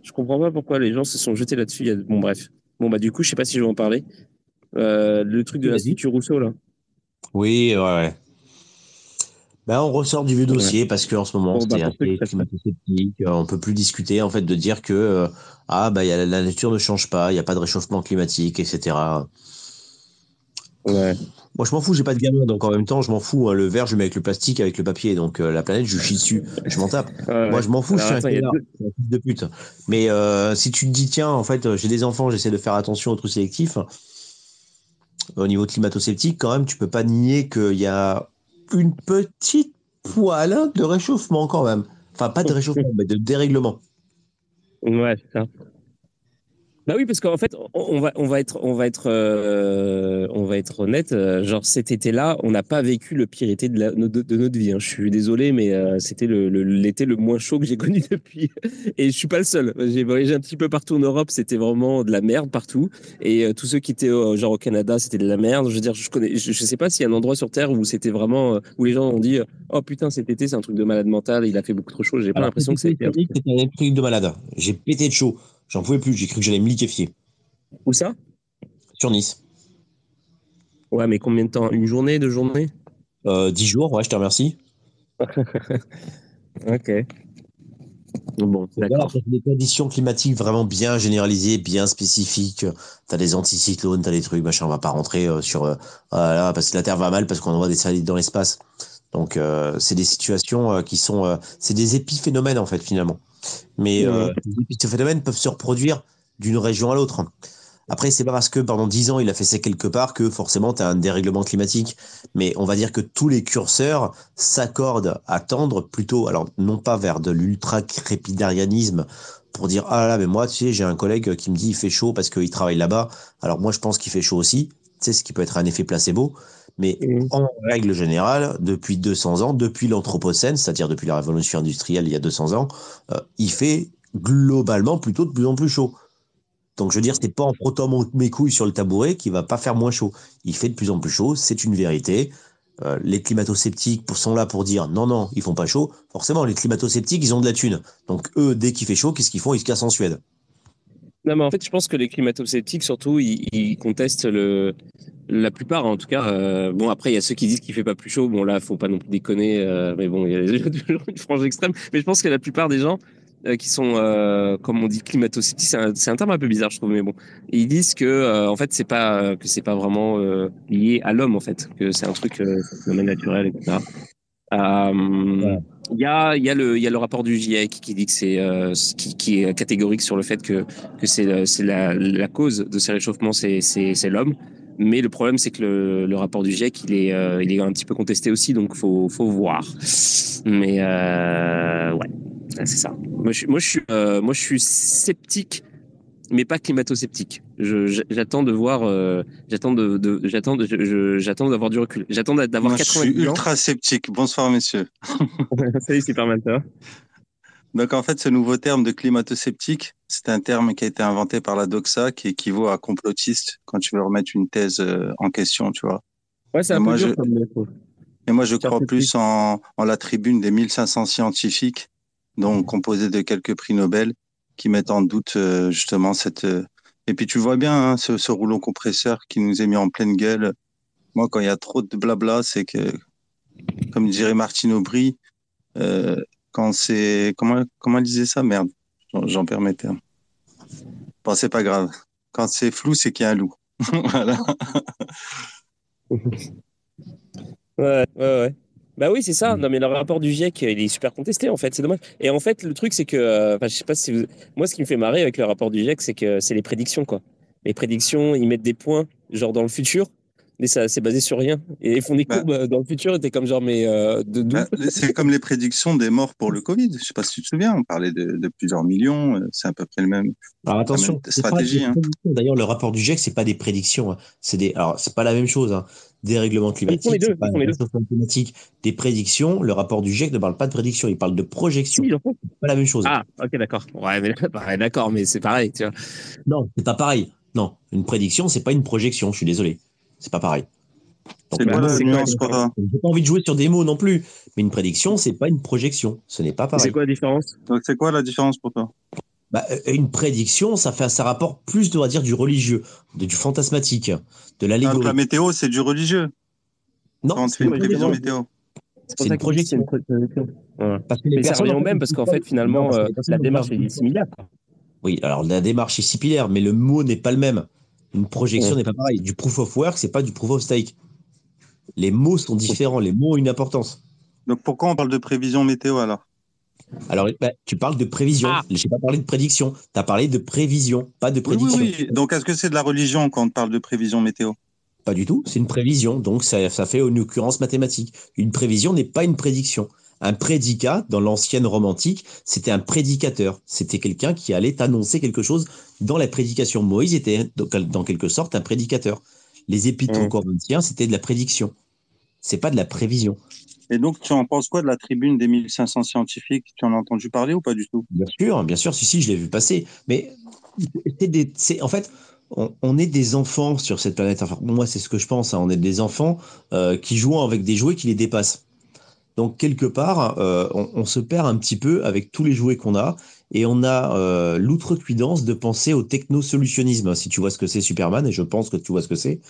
Je comprends pas pourquoi les gens se sont jetés là-dessus. A... Bon bref. Bon bah du coup, je sais pas si je vais en parler. Euh, le truc de l'Institut Rousseau là. Oui, ouais. ouais. Ben, on ressort du vieux dossier ouais. parce qu'en ce moment, bon, bah, c'est climato-sceptique. On peut plus discuter en fait de dire que euh, ah bah y a, la nature ne change pas, il n'y a pas de réchauffement climatique, etc. Ouais. Moi, je m'en fous, j'ai pas de gamin, donc en même temps, je m'en fous. Hein, le verre, je le mets avec le plastique, avec le papier, donc euh, la planète, je chie dessus, je m'en tape. Ouais, Moi, je m'en fous, je suis un fils de pute. Mais euh, si tu te dis, tiens, en fait, j'ai des enfants, j'essaie de faire attention au trou sélectif. Au niveau climato-sceptique, quand même, tu peux pas nier qu'il y a une petite poêle de réchauffement quand même. Enfin, pas de réchauffement, mais de dérèglement. Ouais, c'est ça. Bah oui, parce qu'en fait, on va, on va être, on va être, euh, on va être honnête. Euh, genre cet été-là, on n'a pas vécu le pire été de, la, de, de notre vie. Hein. Je suis désolé, mais euh, c'était l'été le, le, le, moins chaud que j'ai connu depuis. Et je suis pas le seul. J'ai voyagé un petit peu partout en Europe. C'était vraiment de la merde partout. Et euh, tous ceux qui étaient genre au Canada, c'était de la merde. Je veux dire, je connais, je, je sais pas s'il y a un endroit sur Terre où c'était vraiment, où les gens ont dit, oh putain, cet été c'est un truc de malade mental. Il a fait beaucoup trop chaud. J'ai pas l'impression que c'était un truc de malade. J'ai pété de chaud. J'en pouvais plus, j'ai cru que j'allais me liquéfier. Où ça? Sur Nice. Ouais, mais combien de temps? Une journée, deux journées? Euh, Dix jours, ouais, je te remercie. ok. Bon, d'accord. des conditions climatiques vraiment bien généralisées, bien spécifiques. T'as des anticyclones, t'as des trucs, machin. On va pas rentrer euh, sur euh, voilà, parce que la Terre va mal parce qu'on envoie des satellites dans l'espace. Donc euh, c'est des situations qui sont, c'est des épiphénomènes en fait finalement. Mais mmh. ces phénomènes peuvent se reproduire d'une région à l'autre. Après, c'est pas parce que pendant dix ans il a fait ça quelque part que forcément tu as un dérèglement climatique. Mais on va dire que tous les curseurs s'accordent à tendre plutôt, alors non pas vers de l'ultra-crépidarianisme pour dire ah là mais moi tu sais j'ai un collègue qui me dit il fait chaud parce qu'il travaille là-bas. Alors moi je pense qu'il fait chaud aussi. Tu sais ce qui peut être un effet placebo. Mais mmh. en règle générale, depuis 200 ans, depuis l'Anthropocène, c'est-à-dire depuis la révolution industrielle il y a 200 ans, euh, il fait globalement plutôt de plus en plus chaud. Donc je veux dire, c'est pas en frottant mes couilles sur le tabouret qui va pas faire moins chaud. Il fait de plus en plus chaud, c'est une vérité. Euh, les climato-sceptiques sont là pour dire non, non, ils font pas chaud. Forcément, les climato-sceptiques, ils ont de la thune. Donc eux, dès qu'il fait chaud, qu'est-ce qu'ils font? Ils se cassent en Suède. Non, mais en fait, je pense que les climato-sceptiques, surtout, ils, ils, contestent le, la plupart, en tout cas. Euh, bon, après, il y a ceux qui disent qu'il fait pas plus chaud. Bon, là, faut pas non plus déconner. Euh, mais bon, il y a toujours une frange extrême. Mais je pense que la plupart des gens euh, qui sont, euh, comme on dit, climato-sceptiques, c'est un, un, terme un peu bizarre, je trouve. Mais bon, ils disent que, euh, en fait, c'est pas que c'est pas vraiment lié à l'homme, en fait, que c'est un truc, phénomène naturel, etc. Euh, il y a, y, a le, y a le rapport du GIEC qui dit que c'est euh, qui, qui, est catégorique sur le fait que, que c'est c'est la, la cause de ces réchauffements, c'est l'homme. Mais le problème, c'est que le, le, rapport du GIEC, il est, euh, il est un petit peu contesté aussi, donc faut, faut voir. Mais euh, ouais, c'est ça. Moi, je, moi, je suis, euh, moi, je suis sceptique mais pas climato-sceptique. J'attends de voir, euh, j'attends de, de j'attends, j'attends d'avoir du recul. J'attends d'avoir 80 Je suis ultra sceptique. Bonsoir, messieurs. Salut, Superman, Donc, en fait, ce nouveau terme de climato-sceptique, c'est un terme qui a été inventé par la doxa, qui équivaut à complotiste quand tu veux remettre une thèse euh, en question, tu vois. Ouais, c'est un peu dur, je... Et moi, je crois plus en, en la tribune des 1500 scientifiques, donc composée de quelques prix Nobel, qui mettent en doute euh, justement cette. Euh, et puis tu vois bien hein, ce, rouleau compresseur qui nous est mis en pleine gueule Moi, quand il y a trop de blabla, c'est que, comme dirait Martine Aubry, euh, quand c'est comment comment elle disait ça? Merde, j'en perds mes termes. Bon, c'est pas grave. Quand c'est flou, c'est qu'il y a un loup. voilà. ouais, ouais, ouais. Bah oui, c'est ça. Non, mais le rapport du GIEC, il est super contesté, en fait. C'est dommage. Et en fait, le truc, c'est que, euh, je sais pas si vous... moi, ce qui me fait marrer avec le rapport du GIEC, c'est que c'est les prédictions, quoi. Les prédictions, ils mettent des points, genre dans le futur, mais ça c'est basé sur rien. Et ils font des bah. courbes euh, dans le futur, et comme genre, mais euh, de bah, C'est comme les prédictions des morts pour le Covid. Je sais pas si tu te souviens, on parlait de, de plusieurs millions. Euh, c'est à peu près le même. Alors attention, stratégie. Hein. D'ailleurs, le rapport du GIEC, c'est pas des prédictions. Hein. C'est des. Alors c'est pas la même chose. Hein. Des règlements climatiques, c'est pas climatique. Des prédictions. Le rapport du GIEC ne parle pas de prédictions, il parle de projections. c'est pas la même chose. Ah, ok, d'accord. Ouais, mais d'accord, mais c'est pareil. Tu vois. Non, c'est pas pareil. Non, une prédiction, c'est pas une projection. Je suis désolé. C'est pas pareil. C'est la nuance, quoi J'ai pas envie de jouer sur des mots non plus. Mais une prédiction, c'est pas une projection. Ce n'est pas pareil. C'est quoi la différence? Donc, c'est quoi la différence pour toi? Bah, euh, une prédiction, ça fait, ça rapporte plus, on va dire, du religieux, de, du fantasmatique, de l'allégorie. la météo, c'est du religieux? Non, c'est une prévision météo. C'est une projection. Parce que les personnes ça même parce qu'en fait, finalement, euh, la démarche est similaire. Oui, alors la démarche est similaire, mais le mot n'est pas le même. Une projection n'est pas pareil. Du proof of work, c'est pas du proof of stake. Les mots sont différents, les mots ont une importance. Donc pourquoi on parle de prévision météo alors? Alors, bah, tu parles de prévision. Ah. Je n'ai pas parlé de prédiction. Tu as parlé de prévision, pas de prédiction. Oui, oui, Donc, est-ce que c'est de la religion quand on parle de prévision météo? Pas du tout. C'est une prévision. Donc, ça, ça fait une occurrence mathématique. Une prévision n'est pas une prédiction. Un prédicat, dans l'ancienne romantique, c'était un prédicateur. C'était quelqu'un qui allait annoncer quelque chose dans la prédication. Moïse était, dans quelque sorte, un prédicateur. Les épîtres mmh. corinthiens, c'était de la prédiction. C'est pas de la prévision. Et donc, tu en penses quoi de la tribune des 1500 scientifiques? Tu en as entendu parler ou pas du tout? Bien sûr, bien sûr, si, si, je l'ai vu passer. Mais c'est en fait, on, est des enfants sur cette planète. Enfin, moi, c'est ce que je pense. Hein. On est des enfants euh, qui jouent avec des jouets qui les dépassent. Donc, quelque part, euh, on, se perd un petit peu avec tous les jouets qu'on a. Et on a euh, l'outrecuidance de penser au technosolutionnisme. Si tu vois ce que c'est Superman, et je pense que tu vois ce que c'est,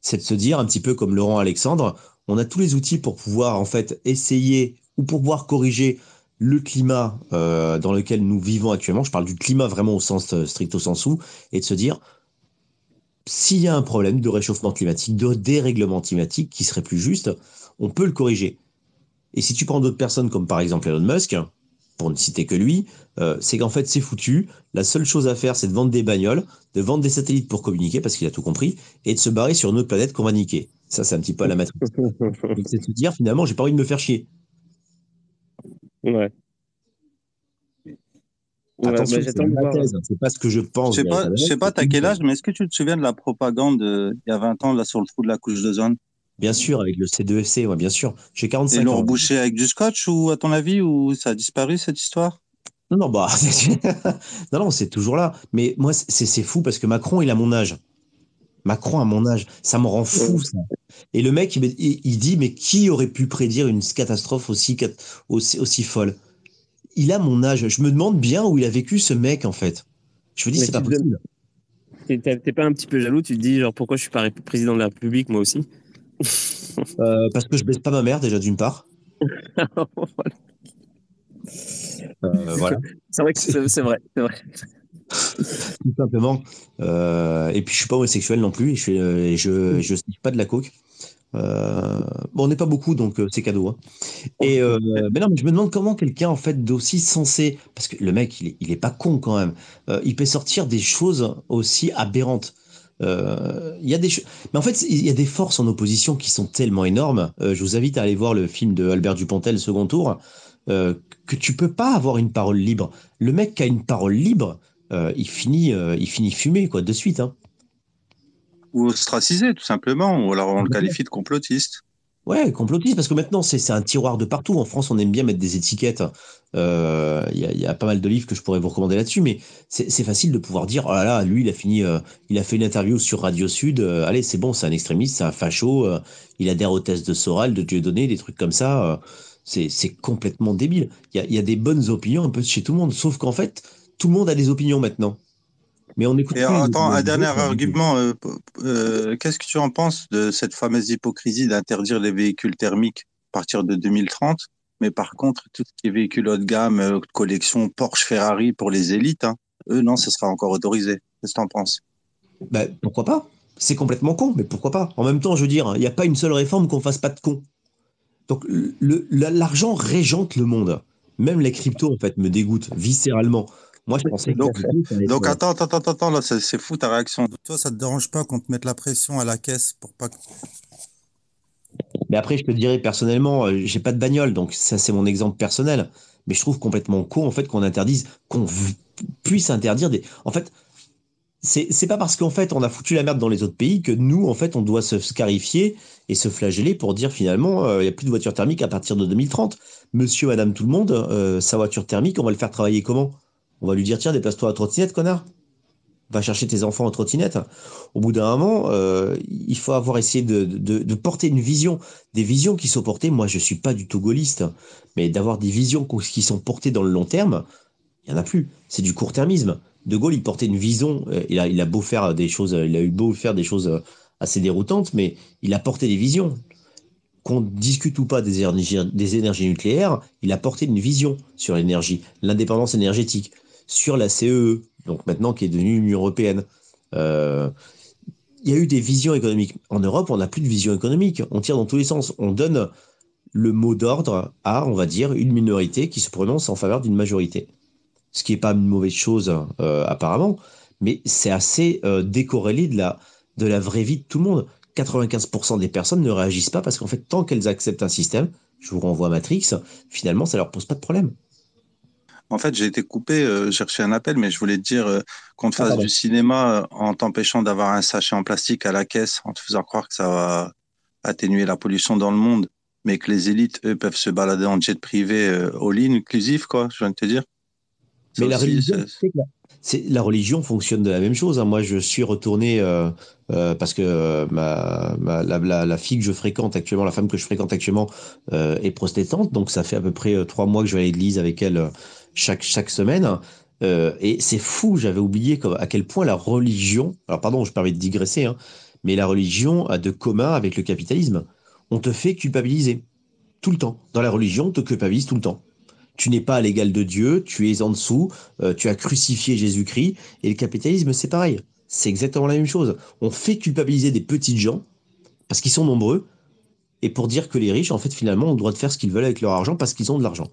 c'est de se dire un petit peu comme Laurent Alexandre, on a tous les outils pour pouvoir en fait essayer ou pour pouvoir corriger le climat euh, dans lequel nous vivons actuellement. Je parle du climat vraiment au sens stricto sensu et de se dire s'il y a un problème de réchauffement climatique, de dérèglement climatique qui serait plus juste, on peut le corriger. Et si tu prends d'autres personnes comme par exemple Elon Musk, pour ne citer que lui, euh, c'est qu'en fait c'est foutu. La seule chose à faire, c'est de vendre des bagnoles, de vendre des satellites pour communiquer, parce qu'il a tout compris, et de se barrer sur une autre planète qu'on va niquer. Ça, c'est un petit peu à la matrice. c'est de se dire, finalement, j'ai pas envie de me faire chier. Ouais. Attention, c'est pas ce que je pense. Je sais pas, je sais pas, t'as quel âge, mais est-ce que tu te souviens de la propagande euh, il y a 20 ans là sur le trou de la couche d'ozone? Bien sûr, avec le C2FC, ouais, bien sûr. J'ai 45 ans. Ils l'ont rebouché avec du scotch ou à ton avis ou ça a disparu cette histoire? Non, non, bah, non, non, c'est toujours là. Mais moi, c'est fou parce que Macron, il a mon âge. Macron a mon âge, ça me rend fou ça. Et le mec, il, dit mais qui aurait pu prédire une catastrophe aussi, aussi, aussi folle? Il a mon âge. Je me demande bien où il a vécu ce mec en fait. Je me dis c'est pas possible. T'es pas un petit peu jaloux? Tu te dis genre pourquoi je suis pas président de la République moi aussi? Euh, Parce que je baisse pas ma mère déjà d'une part. Euh, voilà. C'est vrai que c'est vrai. Tout simplement. Euh, et puis je suis pas homosexuel non plus. Et je, et je, je pas de la coke. Euh, bon, on n'est pas beaucoup, donc c'est cadeau. Hein. Et mais non, mais je me demande comment quelqu'un en fait d'aussi sensé, parce que le mec, il est, il est pas con quand même. il peut sortir des choses aussi aberrantes. Il y a des mais en fait, il y a des forces en opposition qui sont tellement énormes. je vous invite à aller voir le film de Albert Dupontel, Second Tour, que tu peux pas avoir une parole libre. Le mec qui a une parole libre, euh, il, finit, euh, il finit fumé, quoi, de suite. Hein. Ou ostracisé, tout simplement, ou alors on le qualifie de complotiste. Ouais, complotiste, parce que maintenant, c'est un tiroir de partout. En France, on aime bien mettre des étiquettes. Euh, il y, a pas mal de livres que je pourrais vous recommander là-dessus, mais c'est facile de pouvoir dire, oh là là, lui, il a fini, il a fait une interview sur Radio Sud. allez, c'est bon, c'est un extrémiste, c'est un facho. il adhère aux thèses de Soral, de Dieudonné, des trucs comme ça. c'est complètement débile. Il y a, y a, des bonnes opinions un peu chez tout le monde, sauf qu'en fait, tout le monde a des opinions maintenant. Mais on écoute. Et attends, un dernier argument. Euh, euh, qu'est-ce que tu en penses de cette fameuse hypocrisie d'interdire les véhicules thermiques à partir de 2030 Mais par contre, tout ce qui est véhicules haut de gamme, euh, collection Porsche, Ferrari pour les élites, hein, eux, non, ce sera encore autorisé. Qu'est-ce que tu en penses? Ben, Pourquoi pas? C'est complètement con, mais pourquoi pas? En même temps, je veux dire, il n'y a pas une seule réforme qu'on fasse pas de con. Donc l'argent régente le monde. Même les cryptos, en fait, me dégoûtent viscéralement. Moi, je pensais donc, donc attends, attends, attends, attends, là, c'est fou ta réaction. Toi, ça te dérange pas qu'on te mette la pression à la caisse pour pas Mais après, je te dirais personnellement, euh, j'ai pas de bagnole, donc ça, c'est mon exemple personnel. Mais je trouve complètement con, en fait, qu'on interdise, qu'on puisse interdire des. En fait, c'est pas parce qu'en fait on a foutu la merde dans les autres pays que nous en fait on doit se scarifier et se flageller pour dire finalement euh, il n'y a plus de voiture thermique à partir de 2030. Monsieur, madame, tout le monde, euh, sa voiture thermique, on va le faire travailler comment? On va lui dire tiens déplace-toi à trottinette connard. Va chercher tes enfants en trottinette. Au bout d'un moment, euh, il faut avoir essayé de, de, porter une vision, des visions qui sont portées. Moi, je suis pas du tout gaulliste, mais d'avoir des visions qui sont portées dans le long terme, il y en a plus. C'est du court-termisme. De Gaulle, il portait une vision. Euh, il a, il a beau faire des choses, il a eu beau faire des choses euh, assez déroutantes, mais il a porté des visions. Qu'on discute ou pas des énergies, des énergies nucléaires, il a porté une vision sur l'énergie, l'indépendance énergétique, sur la CEE, e, donc maintenant qui est devenue l'Union européenne. Euh, il y a eu des visions économiques. En Europe, on n'a plus de vision économique. On tire dans tous les sens. On donne le mot d'ordre à, on va dire, une minorité qui se prononce en faveur d'une majorité ce qui n'est pas une mauvaise chose euh, apparemment, mais c'est assez euh, décorrélé de la, vraie vie de tout le monde. 95% des personnes ne réagissent pas parce qu'en fait, tant qu'elles acceptent un système, je vous renvoie à Matrix, finalement, ça leur pose pas de problème. En fait, j'ai été coupé, euh, j'ai reçu un appel, mais je voulais te dire qu'on te ah, fasse du cinéma en t'empêchant d'avoir un sachet en plastique à la caisse, en te faisant croire que ça va atténuer la pollution dans le monde, mais que les élites, eux, peuvent se balader en jet privé all-in, inclusif, quoi, je viens de te dire. Mais la religion, c'est la religion fonctionne de la même chose. Hein. Moi, je suis retourné euh, euh, parce que euh, ma, la, fille que je fréquente actuellement, la femme que je fréquente actuellement, est protestante. Donc, ça fait à peu près trois mois que je vais à l'église avec elle chaque semaine. et c'est fou, j'avais oublié à quel point la religion. Alors, pardon, je permets de digresser, hein, mais la religion a de commun avec le capitalisme. On te fait culpabiliser tout le temps. Dans la religion, on te culpabilise tout le temps tu n'es pas à l'égal de Dieu, tu es en dessous, euh, tu as crucifié Jésus-Christ, et le capitalisme, c'est pareil. C'est exactement la même chose. On fait culpabiliser des petites gens, parce qu'ils sont nombreux, et pour dire que les riches, en fait, finalement, ont le droit de faire ce qu'ils veulent avec leur argent parce qu'ils ont de l'argent.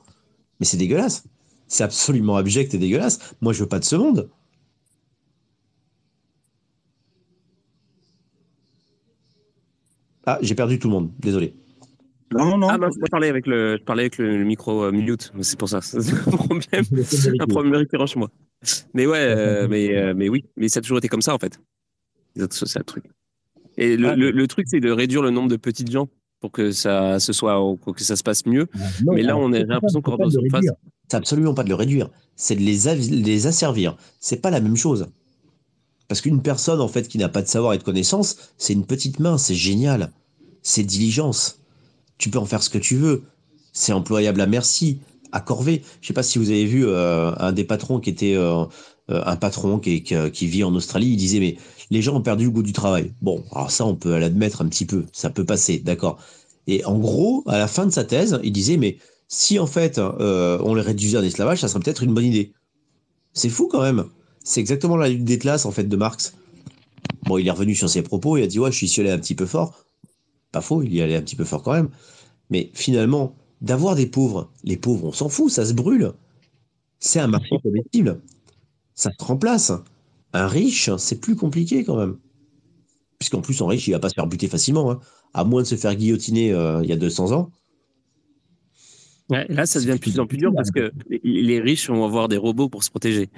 Mais c'est dégueulasse. C'est absolument abject et dégueulasse. Moi, je veux pas de ce monde. Ah, j'ai perdu tout le monde. Désolé. Non, non. Ah, bah, je parlais avec le, je parlais avec le, micro euh, mute. C'est pour ça. C'est un problème, un problème récurrent chez moi. Mais ouais, euh, mais, euh, mais oui. Mais ça a toujours été comme ça, en fait. C'est le truc. Et le, ah, le, truc, c'est de réduire le nombre de petites gens pour que ça, se soit, que ça se passe mieux. Ah, mais là, on a l'impression qu'on rentre dans une phase. C'est absolument pas de le réduire. C'est de les, les asservir. C'est pas la même chose. Parce qu'une personne, en fait, qui n'a pas de savoir et de connaissance, c'est une petite main. C'est génial. C'est diligence tu peux en faire ce que tu veux. C'est employable à merci, à corvée. Je sais pas si vous avez vu euh, un des patrons qui était euh, euh, un patron qui, qui, vit en Australie, il disait mais les gens ont perdu le goût du travail. Bon, alors ça on peut l'admettre un petit peu, ça peut passer, d'accord. Et en gros, à la fin de sa thèse, il disait mais si en fait on les réduisait en esclavage, ça serait peut-être une bonne idée. C'est fou quand même. C'est exactement la lutte des classes en fait de Marx. Bon, il est revenu sur ses propos, il a dit ouais, je suis allé un petit peu fort. Pas faux, il y allait un petit peu fort quand même. Mais finalement, d'avoir des pauvres, les pauvres, on s'en fout, ça se brûle. C'est un marché comestible. Ça te remplace. Un riche, c'est plus compliqué quand même. Puisqu'en plus, un riche, il va pas se faire buter facilement. Hein. À moins de se faire guillotiner euh, il y a 200 ans. là, ça devient de plus en plus dur parce que les riches vont avoir des robots pour se protéger.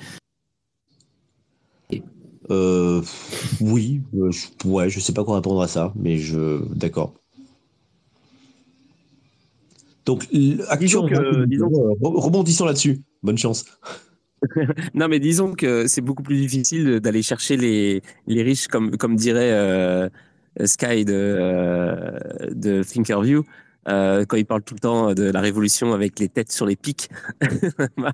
Euh, oui, euh, je, ouais, je sais pas quoi répondre à ça, mais je, d'accord. Donc, action, rebondissons là-dessus. Bonne chance. Non, mais disons que c'est beaucoup plus difficile d'aller chercher les, riches, comme, dirait euh, Sky de, de Thinkerview, euh, quand il parle tout le temps de la révolution avec les têtes sur les pics. bah,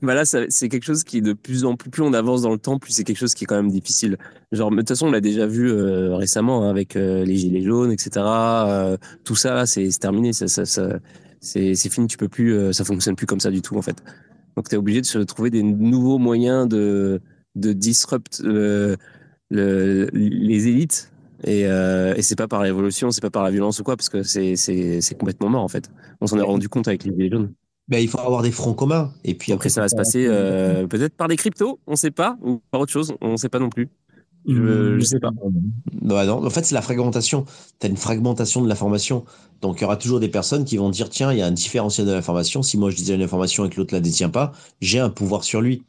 bah là, c'est quelque chose qui de plus en plus, plus on avance dans le temps, plus c'est quelque chose qui est quand même difficile. Genre, de toute façon, on l'a déjà vu euh, récemment hein, avec euh, les gilets jaunes, etc. tout ça, c'est terminé, c'est fini. Tu peux plus, ça fonctionne plus comme ça du tout en fait. Donc, tu es obligé de se trouver des nouveaux moyens de de disrupt le, les élites et, euh, et c'est pas par révolution, c'est pas par la violence ou quoi, parce que c'est complètement mort en fait. On s'en est rendu compte avec les Gilets jaunes. Ben, il faut avoir des fronts communs. Et puis après, ça va se passer euh, peut-être par des cryptos, on sait pas, ou par autre chose, on sait pas non plus. Je, je sais pas. Non, non. En fait, c'est la fragmentation. Tu as une fragmentation de l'information. Donc, il y aura toujours des personnes qui vont dire tiens, il y a un différentiel de l'information. Si moi je disais une information et que l'autre la détient pas, j'ai un pouvoir sur lui.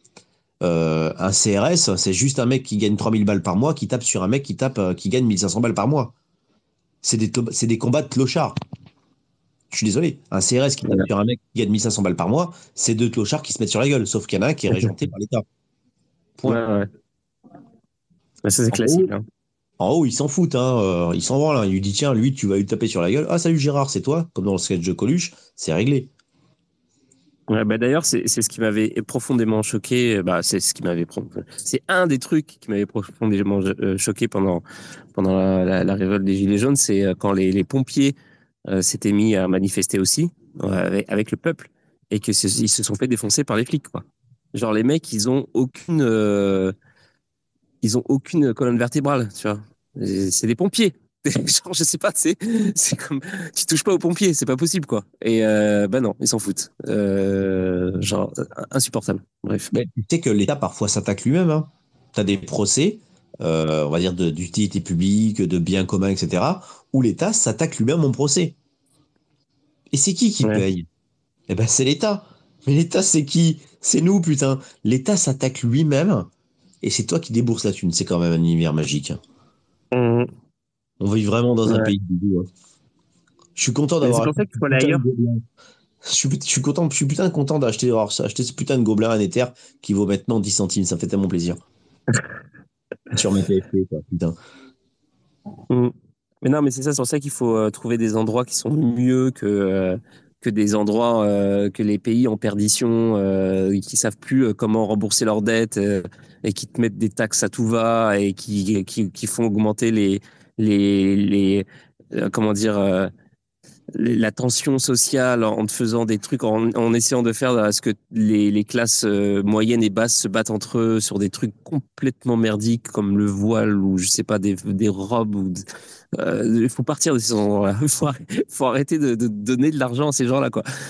Euh, un CRS, c'est juste un mec qui gagne 3000 balles par mois qui tape sur un mec qui tape euh, qui gagne 1500 balles par mois. C'est des, c'est des combats de clochards. Je suis désolé. Un CRS qui tape sur un mec qui gagne 1500 balles par mois, c'est deux clochards qui se mettent sur la gueule. Sauf qu'il y en a un qui est régenté par l'État. Point. Ouais, ouais. Ça, c'est classique. Hein. En haut, ils s'en foutent. Hein. Euh, ils s'en vont là. Il lui dit tiens, lui, tu vas lui taper sur la gueule. Ah, salut Gérard, c'est toi? Comme dans le sketch de Coluche, c'est réglé. Ouais, bah d'ailleurs, c'est ce qui m'avait profondément choqué. Bah, c'est ce qui m'avait c'est un des trucs qui m'avait profondément euh, choqué pendant pendant la, la, révolte des gilets jaunes, c'est euh, quand les, les pompiers euh, s'étaient mis à manifester aussi avec, avec, le peuple et que ils se sont fait défoncer par les flics. Quoi. Genre les mecs, ils ont aucune ils ont aucune colonne vertébrale, tu vois. C'est des pompiers. genre, je sais pas, c'est, c'est comme, tu touches pas aux pompiers, c'est pas possible, quoi. Et euh, bah non, ils s'en foutent. Euh, genre, insupportable. Bref. Mais tu sais que l'État parfois s'attaque lui-même. Hein. Tu as des procès, euh, on va dire d'utilité publique, de biens communs, etc., où l'État s'attaque lui-même en procès. Et c'est qui qui paye? Eh ben, c'est l'État. Mais l'État, c'est qui? C'est nous, putain. L'État s'attaque lui-même, et c'est toi qui débourses la thune. C'est quand même un univers magique. Mmh. On vit vraiment dans un pays de hein. Je suis content d'avoir. C'est pour ça qu'il faut aller ailleurs. Je suis, je suis, content, je suis putain content d'acheter acheter ce putain de gobelin à Nether qui vaut maintenant 10 centimes. Ça fait tellement plaisir. Sur mes TFP, quoi, putain. Mm. Mais non, mais c'est ça, c'est pour ça qu'il faut euh, trouver des endroits qui sont mieux que, euh, que des endroits euh, que les pays en perdition, qui savent plus comment rembourser leurs dettes et qui te mettent des taxes à tout va et qui, qui, font augmenter les, les, les euh, comment dire, euh, la tension sociale en te faisant des trucs, en, en essayant de faire à ce que les, les, classes euh, moyennes et basses se battent entre eux sur des trucs complètement merdiques comme le voile ou je sais pas des, des robes. Ou il faut partir de ces endroits-là. Il faut, arrêter de, donner de l'argent à ces gens-là.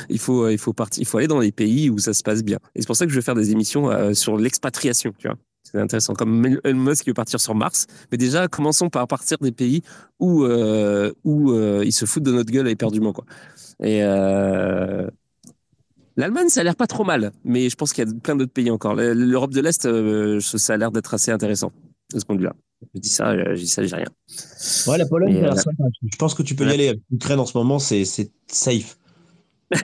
Il faut, il faut partir. Il faut aller dans les pays où ça se passe bien. Et c'est pour ça que je vais faire des émissions sur l'expatriation. C'est intéressant. Comme Elon Musk qui veut partir sur Mars. Mais déjà, commençons par partir des pays où, euh, où euh, ils se foutent de notre gueule éperdument. Quoi. Et euh, l'Allemagne, ça a l'air pas trop mal. Mais je pense qu'il y a plein d'autres pays encore. L'Europe de l'Est, ça a l'air d'être assez intéressant de ce point de vue-là. Je dis ça, je dis ça, j'ai rien. Ouais, la Pologne, je pense que tu peux y aller. L'Ukraine en ce moment, c'est safe.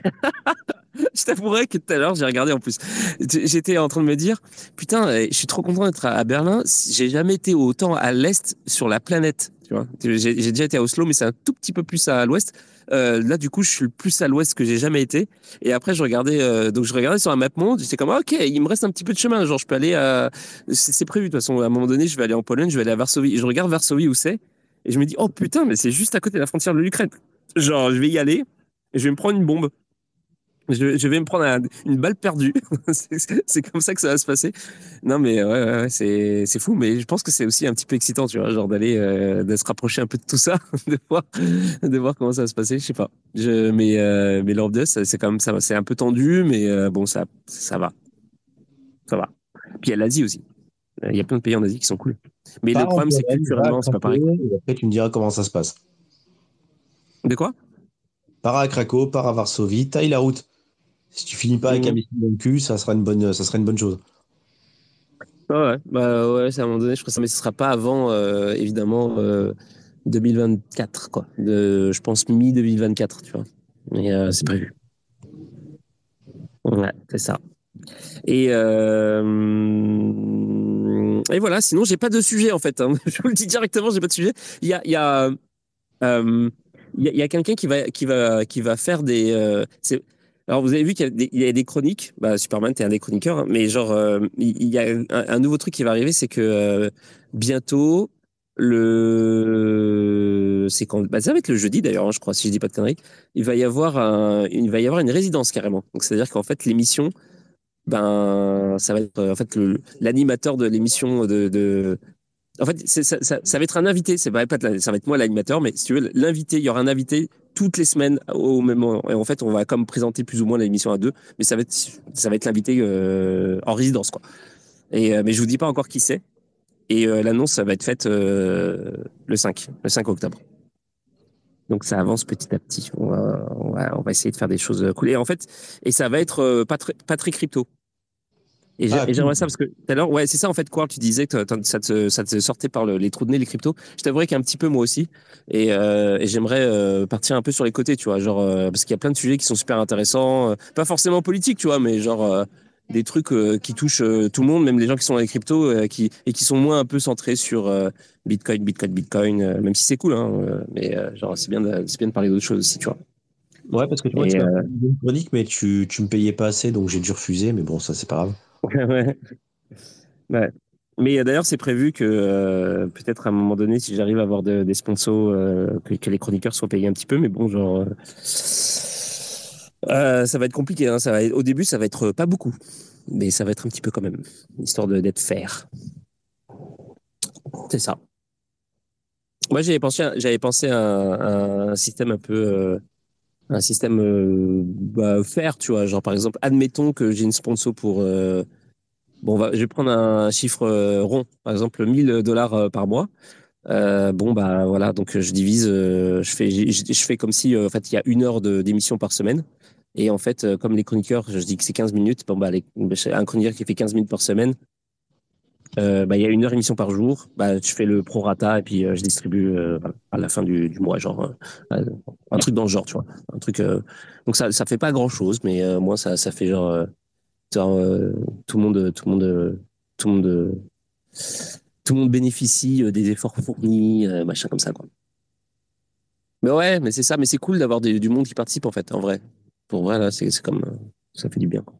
je t'avouerai que tout à l'heure, j'ai regardé en plus. J'étais en train de me dire, putain, eh, je suis trop content d'être à Berlin. J'ai jamais été autant à l'est sur la planète. Tu vois, j'ai déjà été à Oslo, mais c'est un tout petit peu plus à l'ouest. Euh, là, du coup, je suis le plus à l'ouest que j'ai jamais été. Et après, je regardais, euh, donc je regardais sur un map monde. J'étais comme, ok, il me reste un petit peu de chemin. Genre, je peux aller à, c'est prévu de toute façon. À un moment donné, je vais aller en Pologne, je vais aller à Varsovie. Je regarde Varsovie où c'est, et je me dis, oh putain, mais c'est juste à côté de la frontière de l'Ukraine. Genre, je vais y aller et je vais me prendre une bombe. Je, vais me prendre une balle perdue. c'est comme ça que ça va se passer. Non, mais ouais, c'est fou. Mais je pense que c'est aussi un petit peu excitant, tu vois, genre d'aller, euh, de se rapprocher un peu de tout ça, de voir, de voir comment ça va se passer. Je sais pas. Je, mais euh, mais de c'est quand même ça, c'est un peu tendu, mais euh, bon, ça, ça va, ça va. Puis il y a l'Asie aussi. Il y a plein de pays en Asie qui sont cool. Mais le problème, c'est que culturellement, c'est pas pareil. Et après, tu me diras comment ça se passe. De quoi? Pars à Craco, pars à Varsovie, taille la route. Si tu finis pas avec un mmh. missile dans le cul, ça sera une bonne, ça sera une bonne chose. ouais, bah ouais, c'est à un moment donné, je crois ça, mais ce sera pas avant, euh, évidemment, 2024, euh, quoi. De, je pense mi-2024, tu vois. Mais euh, c'est prévu. Ouais, c'est ça. Et, et voilà, sinon, j'ai pas de sujet, en fait. Hein. Je vous le dis directement, j'ai pas de sujet. Il y a, il y a il y a, quelqu'un qui va, qui, va, qui va faire des. Euh, alors, vous avez vu qu'il y, a des chroniques. Bah, Superman, t'es un des chroniqueurs. Hein, mais genre, euh, il y, a un, nouveau truc qui va arriver, c'est que euh, bientôt, le. C'est quand. Bah, ça va être le jeudi d'ailleurs, hein, je crois, si je dis pas de conneries. Il va y avoir, un, il va y avoir une résidence carrément. Donc, c'est-à-dire qu'en fait, l'émission. Ben, ça va être en fait l'animateur de l'émission de, en fait, ça, ça, ça, va être un invité. C'est pas, ça va être moi l'animateur, mais si tu veux, l'invité, il y aura un invité toutes les semaines au même moment. Et en fait, on va comme présenter plus ou moins l'émission à deux, mais ça va être, ça va être l'invité euh, en résidence, quoi. Et euh, mais je vous dis pas encore qui c'est. Et euh, l'annonce, ça va être faite le 5, le 5 octobre. Donc ça avance petit à petit. On va, on va, va essayer de faire des choses cool. Et en fait, et ça va être pas très crypto. Et ah, j'aimerais ça parce que tout à l'heure, ouais, c'est ça en fait, quoi. Tu disais que ça te, ça te sortait par les trous de nez, les cryptos. Je t'avouerais qu'un petit peu moi aussi. Et, euh, et j'aimerais euh, partir un peu sur les côtés, tu vois. Genre, euh, parce qu'il y a plein de sujets qui sont super intéressants. Pas forcément politiques, tu vois, mais genre des trucs qui touchent tout le monde, même les gens qui sont dans les cryptos qui, et qui sont moins un peu centrés sur Bitcoin, Bitcoin, Bitcoin, même si c'est cool, hein. mais genre, c'est bien, de, bien de parler d'autres choses aussi, tu vois. Ouais, parce que tu vois, tu as une chronique, mais tu, tu me payais pas assez, donc j'ai dû refuser, mais bon, ça, c'est pas grave. ouais. Mais euh, d'ailleurs, c'est prévu que euh, peut-être à un moment donné, si j'arrive à avoir des sponsors, euh, que, les chroniqueurs soient payés un petit peu. Mais bon, genre, ça va être compliqué. Hein, ça va au début, ça va être pas beaucoup, mais ça va être un petit peu quand même, histoire d'être fair. C'est ça. Moi, j'avais pensé, j'avais pensé à, un système un peu un système euh, bah, faire, tu vois. Genre, par exemple, admettons que j'ai une sponsor pour. Euh, bon, je vais prendre un chiffre euh, rond, par exemple 1000 dollars par mois. bon, bah voilà, donc je divise, je, fais, je, fais comme si, en fait, il y a une heure d'émission par semaine. Et en fait, comme les chroniqueurs, je dis que c'est 15 minutes. Bon, bah, un chroniqueur qui fait 15 minutes par semaine, euh, bah, il y a une heure émission par jour. Bah, je fais le prorata et puis euh, je distribue euh, à la fin du, du mois, genre un truc dans le genre, tu vois. Un truc. donc ça, ça fait pas grand chose, mais moi ça, ça fait genre, genre tout le monde, tout le monde, tout le monde, tout le monde bénéficie des efforts fournis, machin comme ça, quoi. Mais ouais, mais c'est ça, mais c'est cool d'avoir du monde qui participe en fait, en vrai. Pour vrai là, c'est comme ça fait du bien. Quoi.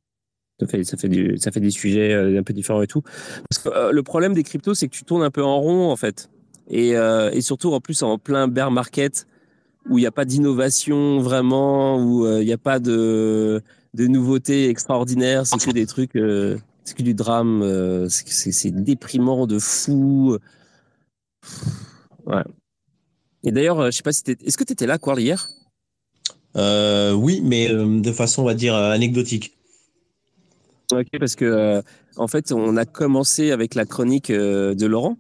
Ça fait, ça ça fait des sujets euh, un peu différents et tout. Parce que euh, le problème des cryptos, c'est que tu tournes un peu en rond, en fait. Et, euh, surtout, en plus, en plein bear market, où il n'y a pas d'innovation vraiment, où il n'y a pas de, de nouveautés extraordinaires, c'est que des trucs, c'est que du drame, c'est déprimant de fou. Ouais. Et d'ailleurs, je sais pas si est-ce que tu étais là, quoi, hier? Oui, mais de façon, on va dire, anecdotique. Ok, parce que euh, en fait, on a commencé avec la chronique euh, de Laurent.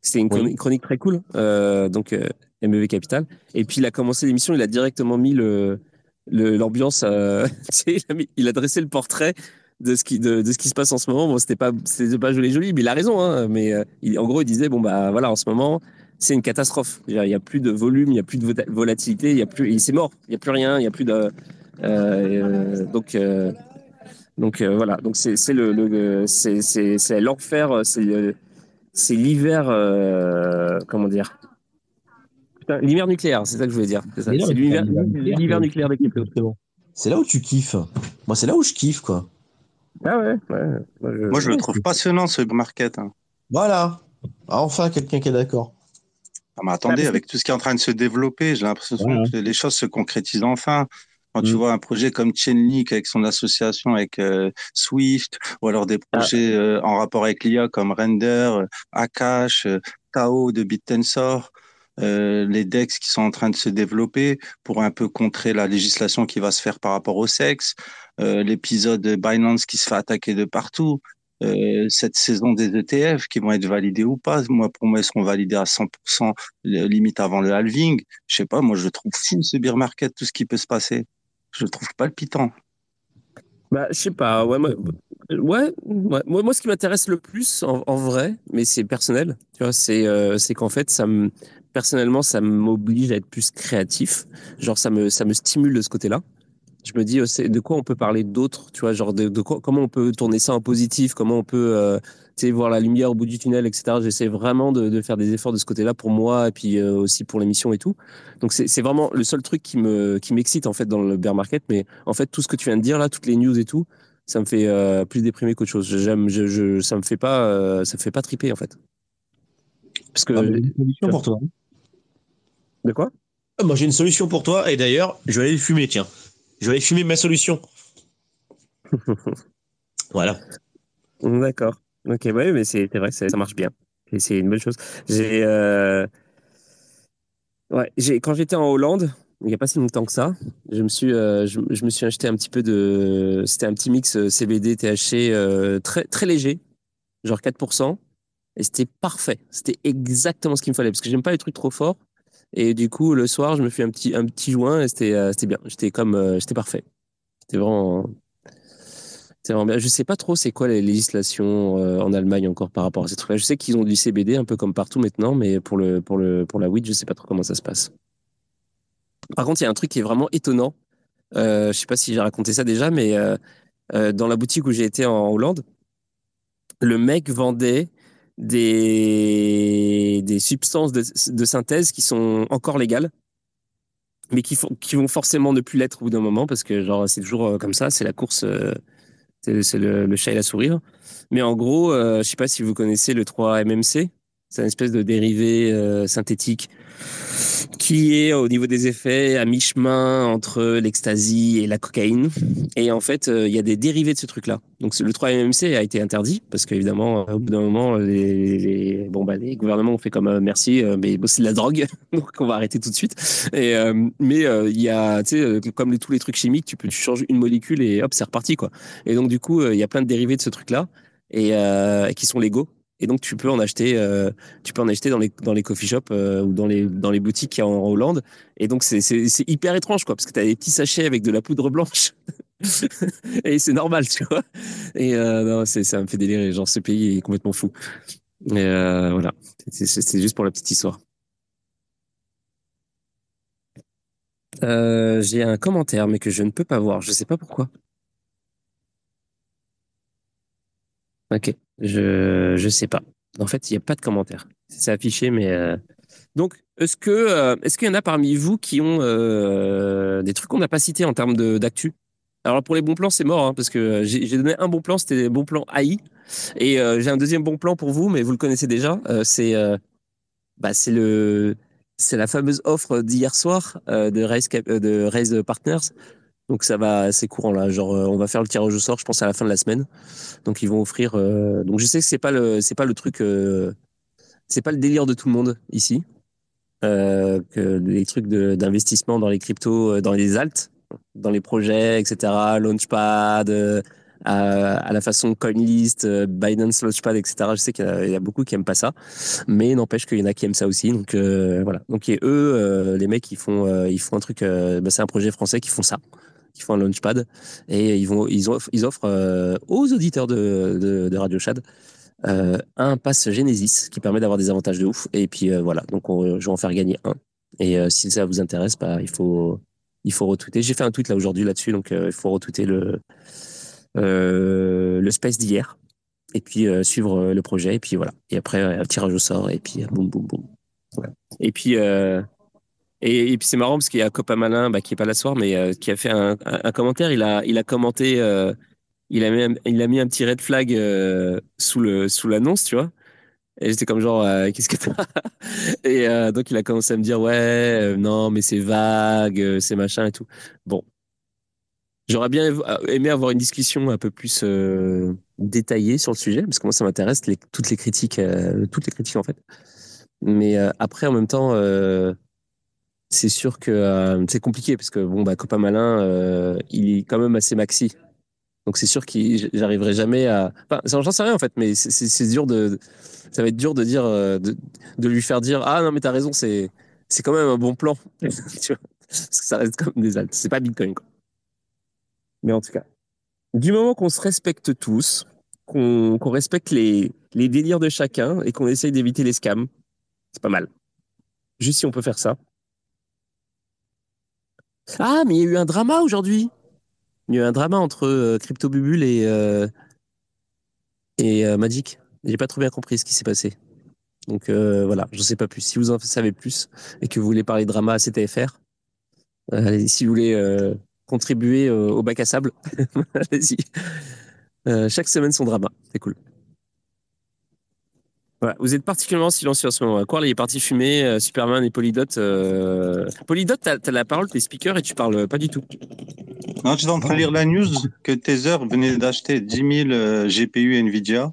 C'était une chronique, très cool, euh, donc MEV Capital. Et puis il a commencé l'émission, il a directement mis le l'ambiance. il a dressé le portrait de ce qui de, ce qui se passe en ce moment. Bon, c'était pas c'était pas joli joli, mais il a raison. Hein, mais en gros, il disait bon bah voilà, en ce moment, c'est une catastrophe. Il n'y a plus de volume, il n'y a plus de volatilité, il y a plus, c'est mort. Il n'y a plus rien, il n'y a plus de donc donc euh, voilà, donc c'est le, le c'est l'enfer, c'est c'est l'hiver, euh, comment dire? L'hiver nucléaire, c'est ça que je voulais dire. C'est l'hiver nucléaire des cryptos. C'est là où tu kiffes. Moi, c'est là où je kiffe, quoi. Ah ouais, ouais. Moi, je, le trouve passionnant, ce market. Hein. Voilà. Ah, enfin, quelqu'un qui est d'accord. Ah, mais attendez, avec tout ce qui est en train de se développer, j'ai l'impression que les choses se concrétisent enfin. Quand tu mm. vois un projet comme Chainlink avec son association avec euh, Swift, ou alors des ah. projets euh, en rapport avec l'IA comme Render, euh, Akash, Tao de BitTensor, les DEX qui sont en train de se développer pour un peu contrer la législation qui va se faire par rapport au sexe, l'épisode Binance qui se fait attaquer de partout. cette saison des ETF qui vont être validés ou pas. Moi, pour moi, ils seront validés à 100%, limite avant le halving. Je sais pas, moi, je trouve fou ce beer market, tout ce qui peut se passer je trouve palpitant. Bah, je sais pas. Ouais, moi, ouais, Moi, moi, ce qui m'intéresse le plus, en, vrai, mais c'est personnel, tu euh, c'est qu'en fait, ça me, personnellement, ça m'oblige à être plus créatif. Genre, ça me, ça me stimule de ce côté-là. Je me dis, euh, de quoi on peut parler d'autre, tu vois, genre de, de quoi, comment on peut tourner ça en positif, comment on peut, euh, voir la lumière au bout du tunnel, etc. J'essaie vraiment de, de, faire des efforts de ce côté-là pour moi et puis euh, aussi pour l'émission et tout. Donc c'est vraiment le seul truc qui me qui m'excite en fait dans le bear market. Mais en fait, tout ce que tu viens de dire là, toutes les news et tout, ça me fait euh, plus déprimer qu'autre chose. J'aime, je, je, ça me fait pas, euh, ça me fait pas triper en fait. Parce que ah, j'ai une solution pour toi. De quoi? Ah, Moi j'ai une solution pour toi et d'ailleurs je vais aller fumer tiens. Je vais aller fumer ma solution. voilà. D'accord. Ok, ouais, mais c'est vrai, ça, marche bien. Et c'est une bonne chose. J'ai, euh... ouais, j'ai quand j'étais en Hollande, il n'y a pas si longtemps que ça, je me suis, euh, je, me suis acheté un petit peu de, c'était un petit mix euh, CBD THC très très léger, genre 4%, et c'était parfait. C'était exactement ce qu'il me fallait parce que j'aime pas les trucs trop forts. Et du coup, le soir, je me fais un petit un petit joint et c'était c'était bien. J'étais comme, j'étais parfait. C'était vraiment c'est vraiment bien. Je sais pas trop c'est quoi les législations euh, en Allemagne encore par rapport à ces trucs-là. Je sais qu'ils ont du CBD un peu comme partout maintenant, mais pour le pour le pour la weed, je sais pas trop comment ça se passe. Par contre, il y a un truc qui est vraiment étonnant. Euh, je sais pas si j'ai raconté ça déjà, mais euh, euh, dans la boutique où j'ai été en Hollande, le mec vendait des des substances de, synthèse qui sont encore légales mais qui, qui vont forcément ne plus l'être au bout d'un moment parce que c'est toujours comme ça, c'est la course c'est le, le, chat et la souris. Mais en gros, euh, je sais pas si vous connaissez le 3-MMC. C'est une espèce de dérivé euh, synthétique qui est au niveau des effets à mi-chemin entre l'ecstasy et la cocaïne. Et en fait, euh, il y a des dérivés de ce truc-là. Donc le 3-MMC a été interdit parce qu'évidemment, au bout d'un moment, bah, les gouvernements ont fait comme euh, merci, euh, mais c'est de la drogue, donc on va arrêter tout de suite. Mais il y a, comme tous les trucs chimiques, tu peux tu changes une molécule et hop, c'est reparti quoi. Et donc du coup, il y a plein de dérivés de ce truc-là et qui sont légaux et donc tu peux en acheter, euh, tu peux en acheter dans les dans les coffee shops euh, ou dans les dans les boutiques qu'il en Hollande. Et donc c'est hyper étrange quoi, parce que tu as des petits sachets avec de la poudre blanche. et c'est normal, tu vois. Et euh, non, ça me fait délirer. Genre ce pays est complètement fou. Et voilà, c'est juste pour la petite histoire. J'ai un commentaire, mais que je ne peux pas voir. Je sais pas pourquoi. Ok, je je sais pas. En fait, il n'y a pas de commentaire. C'est affiché, mais euh... donc est-ce que euh, est-ce qu'il y en a parmi vous qui ont euh, des trucs qu'on n'a pas cités en termes d'actu? Alors pour les bons plans, c'est mort hein, parce que j'ai donné un bon plan, c'était les bons plans AI, et j'ai un deuxième bon plan pour vous, mais vous le connaissez déjà. C'est bah le c'est la fameuse offre d'hier soir de Raise de Raise Partners donc ça va, c'est courant là. Genre, euh, on va faire le tirage au sort, je pense à la fin de la semaine. Donc ils vont offrir. Euh... Donc je sais que c'est pas le, c'est pas le truc, euh... c'est pas le délire de tout le monde ici. Euh, que les trucs d'investissement dans les cryptos, euh, dans les alts, dans les projets, etc. Launchpad, euh, à, la façon CoinList, Binance Launchpad, etc. Je sais qu'il y, a beaucoup qui aiment pas ça, mais n'empêche qu'il y en a qui aiment ça aussi. Donc voilà. Donc et eux, les mecs, ils font, ils font un truc. Bah, c'est un projet français qui font ça qui font un launchpad et ils vont ils offrent, ils offrent euh, aux auditeurs de, de, Radio Chad euh, un pass Genesis qui permet d'avoir des avantages de ouf. Et puis euh, voilà. Donc on, je vais en faire gagner un. Et si ça vous intéresse bah il faut il faut retweeter. J'ai fait un tweet là aujourd'hui là-dessus donc il faut retweeter le le space d'hier. Et puis suivre le projet. Et puis voilà. Et après tirage au sort. Et puis boum boum boum. Et puis et, puis c'est marrant parce qu'il y a Copa Malin bah, qui est pas là ce soir, mais euh, qui a fait un, commentaire. Il a, commenté, euh, il, a mis un, petit red flag euh, sous l'annonce, tu vois. Et j'étais comme genre, qu'est-ce que t'as Et donc il a commencé à me dire, ouais, non, mais c'est vague, c'est machin et tout. Bon, j'aurais bien aimé avoir une discussion un peu plus détaillée sur le sujet, parce que moi ça m'intéresse toutes les critiques, toutes les critiques en fait. Mais après, en même temps c'est sûr que euh, c'est compliqué parce que bon bah Malin euh, il est quand même assez maxi. Donc c'est sûr que j'arriverai jamais à enfin j'en sais rien en fait mais c'est dur de ça va être dur de dire euh, de, lui faire dire ah non mais t'as raison c'est c'est quand même un bon plan. Parce que ça reste comme des altes c'est pas Bitcoin quoi. Mais en tout cas du moment qu'on se respecte tous qu'on qu respecte les les délires de chacun et qu'on essaye d'éviter les scams c'est pas mal. Juste si on peut faire ça ah, mais il y a eu un drama aujourd'hui. Il y a eu un drama entre euh, et, euh, et euh, Magic. J'ai pas trop bien compris ce qui s'est passé. Donc euh, voilà, je sais pas plus. Si vous en savez plus et que vous voulez parler drama à CTFR, euh, si vous voulez contribuer au bac à sable, allez-y. chaque semaine son drama, c'est cool. Voilà. Vous êtes particulièrement silencieux en ce moment. Quoi, il est parti fumer, Superman et Polydot. Polydot, t'as as la parole, t'es speaker et tu parles pas du tout. Non, je suis en train de lire la news que Tether venait d'acheter 10 000 GPU Nvidia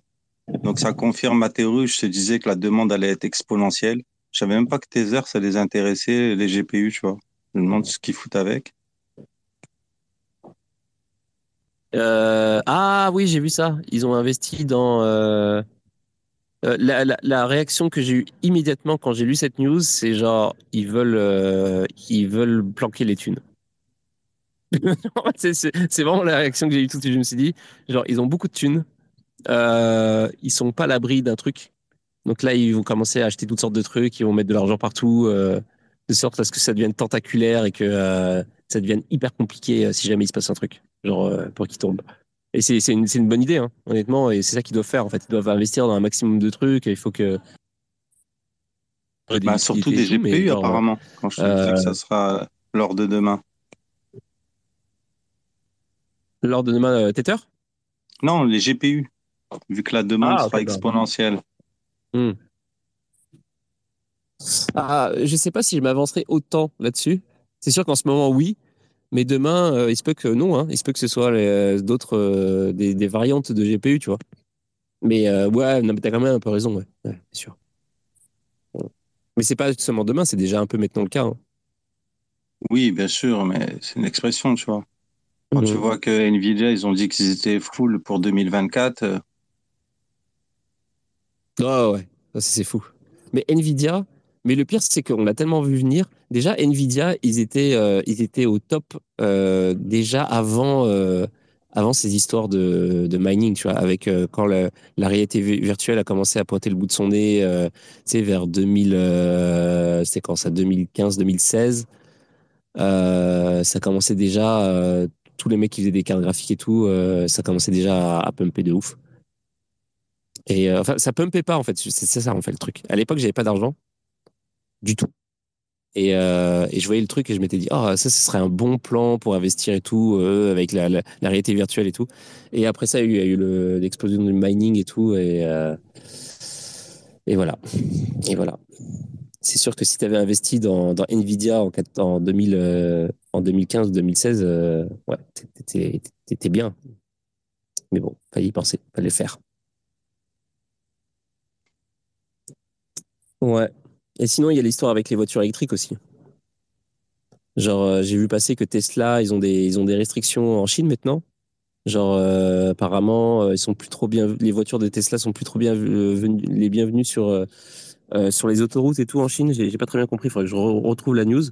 donc ça confirme ma théorie. Je te disais que la demande allait être exponentielle. Je savais même pas que Tether, ça les intéressait, les GPU, tu vois. Je me demande ce qu'ils foutent avec. Euh, ah oui, j'ai vu ça. Ils ont investi dans... Euh, euh, la, réaction que j'ai eue immédiatement quand j'ai lu cette news, c'est genre, ils veulent, ils veulent planquer les thunes. c'est vraiment la réaction que j'ai eue tout de suite. Je me suis dit, genre, ils ont beaucoup de thunes euh, ils sont pas l'abri d'un truc. Donc là, ils vont commencer à acheter toutes sortes de trucs, ils vont mettre de l'argent partout, euh, de sorte à ce que ça devienne tentaculaire et que euh, ça devienne hyper compliqué euh, si jamais il se passe un truc, genre euh, pour qu'ils tombent. Et c'est une, une, bonne idée, hein, honnêtement, et c'est ça qu'ils doivent faire. En fait, ils doivent investir dans un maximum de trucs. Et il faut que bah, surtout des GPU apparemment. Quand je te dis que ça sera lors de demain. Lors de demain, Tether? Non, les GPU vu que la demande ah, sera exponentielle. Hmm. Ah, je ne sais pas si je m'avancerai autant là-dessus. C'est sûr qu'en ce moment, oui. Mais demain, euh, il se peut que non. Hein. Il se peut que ce soit euh, d'autres, euh, des, variantes de GPU, tu vois. Mais ouais, non, mais as quand même un peu raison, ouais. c'est sûr. Mais c'est pas seulement demain, c'est déjà un peu maintenant le cas. Hein. Oui, bien sûr, mais c'est une expression, tu vois. Quand tu hmm. vois que Nvidia, ils ont dit qu'ils étaient full pour 2024, Oh ouais, c'est fou. Mais Nvidia, mais le pire, c'est qu'on l'a tellement vu venir. Déjà, Nvidia, ils étaient, euh, au top euh, déjà avant, euh, avant ces histoires de, mining, tu vois, avec quand la, réalité virtuelle a commencé à pointer le bout de son nez, tu sais, vers 2000, c'était quand ça, 2015, 2016. ça commençait déjà, tous les mecs qui faisaient des cartes graphiques et tout, ça commençait déjà à, pumper de ouf. Et enfin, ça pumpait pas en fait. C'est ça en fait le truc. À l'époque, j'avais pas d'argent du tout. Et, euh, et, je voyais le truc et je m'étais dit, oh, ça, ce serait un bon plan pour investir et tout, euh, avec la, réalité virtuelle et tout. Et après ça, il y a eu, l'explosion du mining et tout. Et, euh, et voilà. Et voilà. C'est sûr que si tu avais investi dans, dans Nvidia en, en, 2000, en 2015-2016, ouais, t'étais bien. Mais bon, fallait y penser, fallait le faire. Ouais. Et sinon, il y a l'histoire avec les voitures électriques aussi. Genre, euh, j'ai vu passer que Tesla, ils ont des, ils ont des restrictions en Chine maintenant. Genre, euh, apparemment, euh, ils sont plus trop bien, les voitures de Tesla sont plus trop bien les bienvenues sur sur les autoroutes et tout en Chine. J'ai pas très bien compris. Il faudrait que je retrouve la news.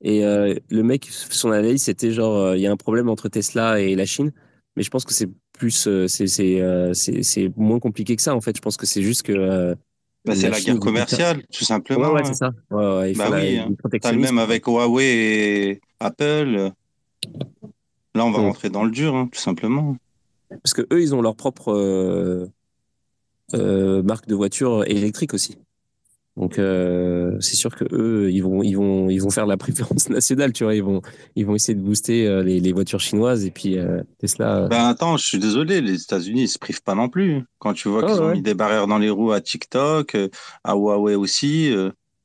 Et le mec, son analyse, c'était genre, il y a un problème entre Tesla et la Chine. Mais je pense que c'est plus, c'est moins compliqué que ça en fait. Je pense que c'est juste que bah, c'est la guerre commerciale, tout simplement. Ouais, ouais c'est ça. Ouais, bah oui, hein. le même avec Huawei et Apple. Là, on va rentrer dans le dur, hein, tout simplement. Parce que eux, ils ont leur propre euh, euh, marque de voiture électrique aussi. Donc euh, c'est sûr que eux ils vont ils vont ils vont faire la préférence nationale, tu vois, ils vont ils vont essayer de booster euh, les, les voitures chinoises et puis euh, Tesla. Ben attends, je suis désolé, les États-Unis ils se privent pas non plus. Quand tu vois qu'ils ont mis des barrières dans les roues à TikTok, à Huawei aussi,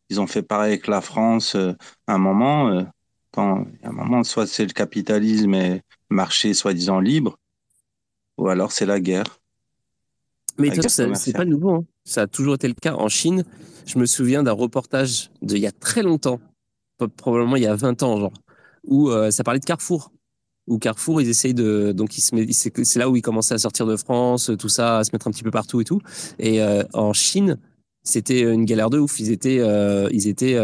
ils ont fait pareil avec la France à un moment. quand à un moment, soit c'est le capitalisme et marché soi-disant libre, ou alors c'est la guerre. Mais c'est pas nouveau. Hein. Ça a toujours été le cas en Chine. Je me souviens d'un reportage d'il y a très longtemps, probablement il y a 20 ans, genre, où euh, ça parlait de Carrefour. Où Carrefour, ils essayent de. Donc, c'est là où ils commençaient à sortir de France, tout ça, à se mettre un petit peu partout et tout. Et euh, en Chine, c'était une galère de ouf. Ils étaient. Euh, ils étaient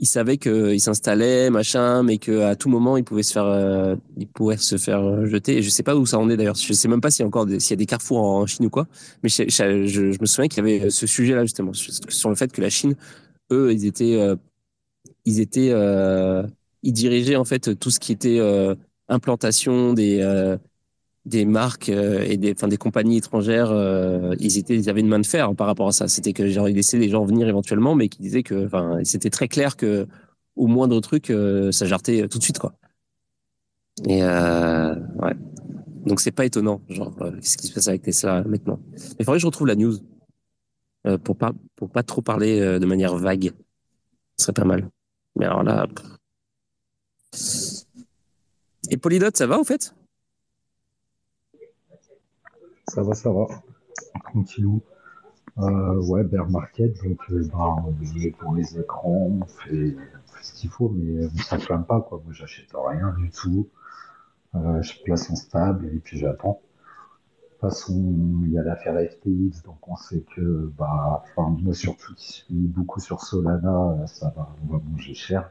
il savait qu'il s'installait, machin, mais qu'à tout moment, il pouvait se faire, euh, il pouvait se faire euh, jeter. Et je sais pas où ça en est d'ailleurs. Je sais même pas s'il y a encore s'il y a des carrefours en, Chine ou quoi. Mais je, me souviens qu'il y avait ce sujet-là, justement, sur le fait que la Chine, eux, ils étaient, euh, ils étaient, ils dirigeaient, en fait, tout ce qui était implantation des, des marques et des, enfin, des compagnies étrangères, ils étaient, ils avaient une main de fer par rapport à ça. C'était que genre ils laissaient les gens venir éventuellement, mais qui disaient que, enfin, c'était très clair que au moindre truc, ça jartait tout de suite quoi. Et ouais. Donc c'est pas étonnant, genre qu'est-ce qui se passe avec Tesla maintenant. Mais il faudrait que je retrouve la news pour pas pour pas trop parler de manière vague. Ce serait pas mal. Mais alors là. Et Polydot, ça va en fait? Ça va, ça va. Tranquillou. Euh, ouais, bear market, donc euh, bah, on est pour les écrans, on fait, ce qu'il faut, mais on s'afflamme pas, quoi. Moi, j'achète rien du tout. Euh, je place en stable et puis j'attends. De toute façon, il y a l'affaire FTX, donc on sait que, bah, enfin, moi surtout qui suis beaucoup sur Solana, ça va, on va manger cher.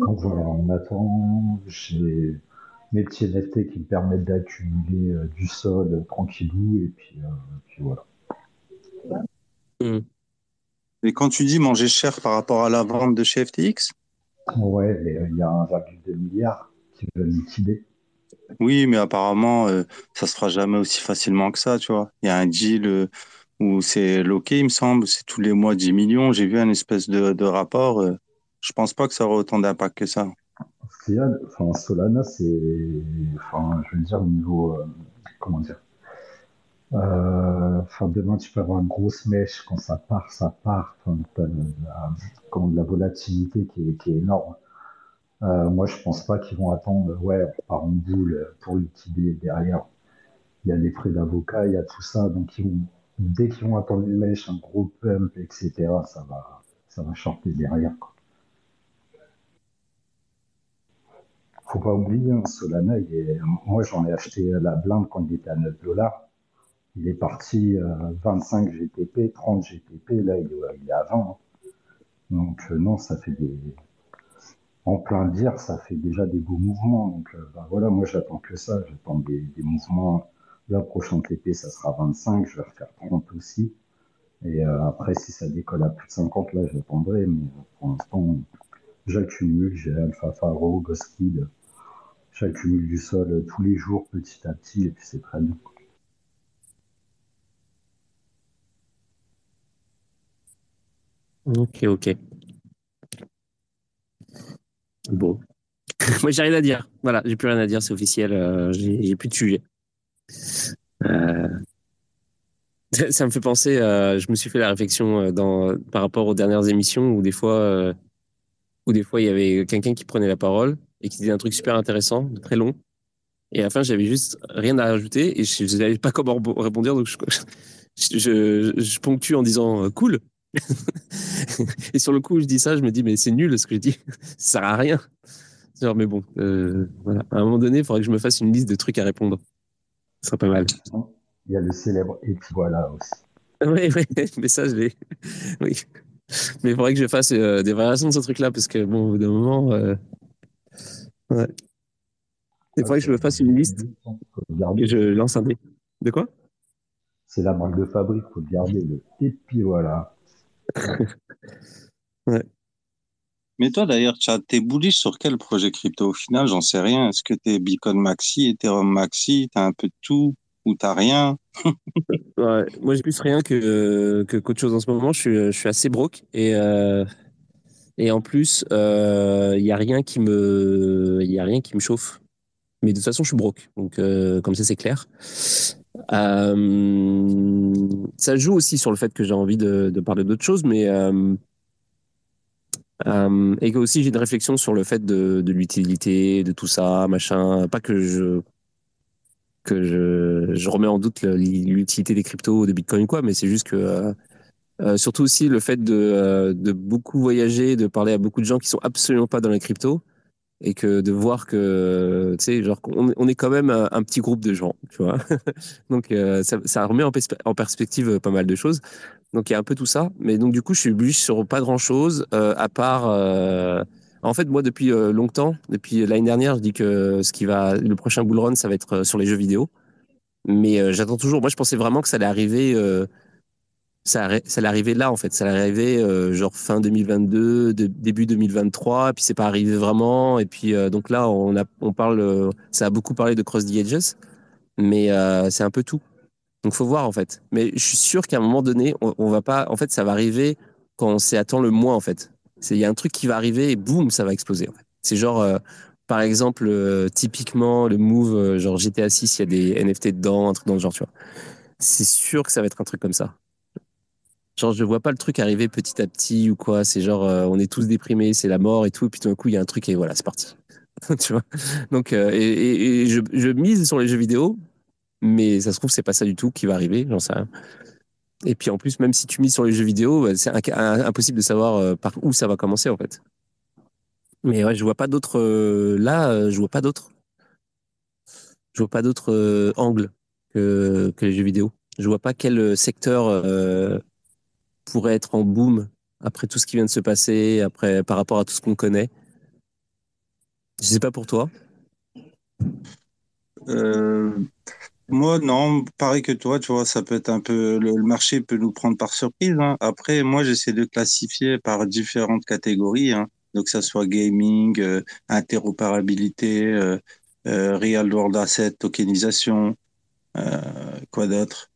Donc voilà, on attend. J'ai mes petits NFT qui me permettent d'accumuler euh, du sol euh, tranquillou et puis, euh, puis voilà. Hmm. Et quand tu dis manger cher par rapport à la vente de chez FTX Ouais, il y a 1,2 milliard qui veulent liquider. Oui, mais apparemment, ça se fera jamais aussi facilement que ça, tu vois. Il y a un deal où c'est loqué, il me semble, c'est tous les mois 10 millions. J'ai vu un espèce de, de rapport. je pense pas que ça aura autant d'impact que ça Solana, c'est, enfin, je veux dire, au niveau, euh, comment dire, euh, enfin, demain, tu peux avoir une grosse mèche, quand ça part, ça part, enfin, de la, volatilité qui est, énorme. Euh, moi, je pense pas qu'ils vont attendre, ouais, on part en boule pour liquider derrière. Il y a les frais d'avocat, il y a tout ça, donc dès qu'ils vont attendre une mèche, un gros pump, etc., ça va, ça va shorter derrière. Faut pas oublier, hein, Solana, moi j'en ai acheté la blinde quand il était à 9 dollars. Il est parti à euh, 25 GTP, 30 GTP, là il est, à 20. Hein. Donc euh, non, ça fait des... En plein dire, ça fait déjà des beaux mouvements. Donc euh, bah, voilà, moi j'attends que ça, j'attends des, mouvements. La prochaine TP, ça sera 25, je vais refaire 30 aussi. Et après, si ça décolle à plus de 50, là j'attendrai. Mais pour l'instant, j'accumule, j'ai Alpha Faro, Ghostkid j'accumule du sol euh, tous les jours petit à petit et puis c'est très bien. Ok, ok. Bon. Moi, j'ai rien à dire. Voilà, j'ai plus rien à dire, c'est officiel. Euh, j'ai plus de sujet. Euh, ça me fait penser, je me suis fait la réflexion par rapport aux dernières émissions où des fois, où des fois il y avait quelqu'un qui prenait la parole et qui disait un truc super intéressant, très long. Et à la fin, j'avais juste rien à rajouter et je ne savais pas comment répondre, donc je, je, je, ponctue en disant euh, cool. et sur le coup, je dis ça, je me dis mais c'est nul ce que je dis, ça sert à rien. Genre, mais bon, euh, voilà. À un moment donné, il faudrait que je me fasse une liste de trucs à répondre. Ce serait pas mal. Il y a le célèbre et puis voilà aussi. Oui, oui, mais ça, je l'ai. Oui. Mais il faudrait que je fasse euh, des variations de ce truc-là parce que bon, au bout d'un moment, Ouais. Il faudrait que je me fasse une liste et je lance un dé. De quoi? C'est la marque de fabrique, faut le garder. Le... Et puis voilà. ouais. Mais toi d'ailleurs, tu es bullish sur quel projet crypto? Au final J'en sais rien. Est-ce que tu es Bitcoin Maxi, Ethereum Maxi? Tu as un peu de tout ou tu rien? Ouais, Moi, j'ai plus rien que qu'autre chose en ce moment. Je suis, je suis assez broke et euh, et en plus, il euh, n'y a rien qui me, il a rien qui me chauffe. Mais de toute façon, je suis broke, donc euh, comme ça, c'est clair. Euh, ça joue aussi sur le fait que j'ai envie de, de parler d'autres choses, mais et que aussi j'ai une réflexion sur le fait de, de l'utilité de tout ça, machin. Pas que je que je, remets en doute l'utilité des cryptos, des bitcoins quoi, mais c'est juste que euh, surtout aussi le fait de, euh, de, beaucoup voyager, de parler à beaucoup de gens qui sont absolument pas dans les cryptos et que de voir que tu sais genre on, est quand même un, petit groupe de gens tu vois. Donc euh, ça, remet en, perspective pas mal de choses. Donc il y a un peu tout ça. Mais donc du coup je suis obligé sur pas grand chose à part en fait moi depuis longtemps depuis l'année dernière je dis que ce qui va le prochain bull run ça va être sur les jeux vidéo. Mais j'attends toujours. Moi je pensais vraiment que ça allait arriver allait arriver là en fait, ça allait arriver euh, genre fin 2022, début 2023, et puis c'est pas arrivé vraiment. Et puis euh, donc là, on, parle, euh, ça a beaucoup parlé de Cross the Edges. mais c'est un peu tout. Donc faut voir en fait. Mais je suis sûr qu'à un moment donné, on, va pas. En fait, ça va arriver quand on s'y attend le moins en fait. Il y a un truc qui va arriver et boum, ça va exploser. C'est genre, euh, par exemple, euh, typiquement le move, euh, genre GTA 6, il y a des NFT dedans, un truc dans le genre, tu vois. C'est sûr que ça va être un truc comme ça. Genre, je vois pas le truc arriver petit à petit ou quoi. C'est genre, on est tous déprimés, c'est la mort et tout. Et puis tout d'un coup, il y a un truc et voilà, c'est parti. tu vois? Donc, et, et, je, mise sur les jeux vidéo, mais ça se trouve, c'est pas ça du tout qui va arriver, j'en sais rien. Et puis en plus, même si tu mises sur les jeux vidéo, bah, c'est impossible de savoir euh, par où ça va commencer en fait. Mais ouais, je vois pas d'autres. Euh, là, euh, je vois pas d'autres. Je vois pas d'autres angles que, que les jeux vidéo. Je vois pas quel secteur pourrait être en boom après tout ce qui vient de se passer, après par rapport à tout ce qu'on connaît. Je sais pas pour toi. Euh, moi, non, pareil que toi, tu vois, ça peut être un peu, le, marché peut nous prendre par surprise. Hein. Après, moi, j'essaie de classifier par différentes catégories. Hein. Donc, ça soit gaming, euh, interopérabilité, euh, real world asset, tokenisation, quoi d'autre,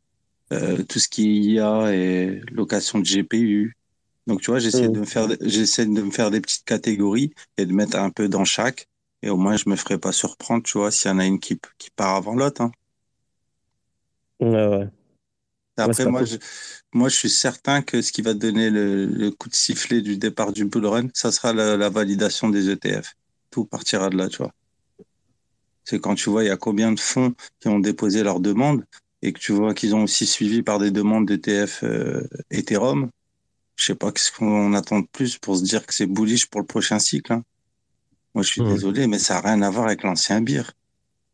euh, tout ce qui est IA et location de GPU. Donc, tu vois, j'essaie mmh. de me faire, j'essaie de me faire des petites catégories et de mettre un peu dans chaque. Et au moins, je me ferai pas surprendre, tu vois, s'il y en a une qui, qui part avant l'autre. Hein. Après, moi, je, moi, je suis certain que ce qui va donner le, coup de sifflet du départ du bull run, ça sera la, validation des ETF. Tout partira de là, tu vois. C'est quand tu vois, il y a combien de fonds qui ont déposé leurs demandes et que tu vois qu'ils ont aussi suivi par des demandes d'ETF euh, Ethereum. Je sais pas ce qu'on attend de plus pour se dire que c'est bullish pour le prochain cycle. Hein. Moi, je suis mmh. désolé, mais ça n'a rien à voir avec l'ancien BIR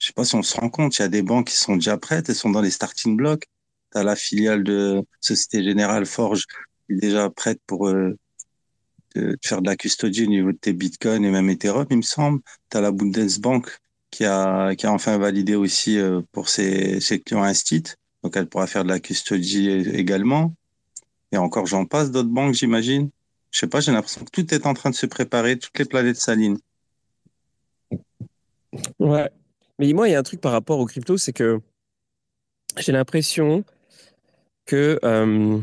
je sais pas si on se rend compte, il y a des banques qui sont déjà prêtes, elles sont dans les starting blocks. Tu as la filiale de Société Générale Forge qui est déjà prête pour euh, faire de la custodie au niveau de tes bitcoins et même Ethereum, il me semble. Tu as la Bundesbank qui a, qui a enfin validé aussi euh, pour ses, clients Instit. Donc, elle pourra faire de la custodie également. Et encore, j'en passe d'autres banques, j'imagine. Je sais pas, j'ai l'impression que tout est en train de se préparer, toutes les planètes s'alignent. Ouais, mais moi, il y a un truc par rapport aux cryptos, c'est que j'ai l'impression que euh,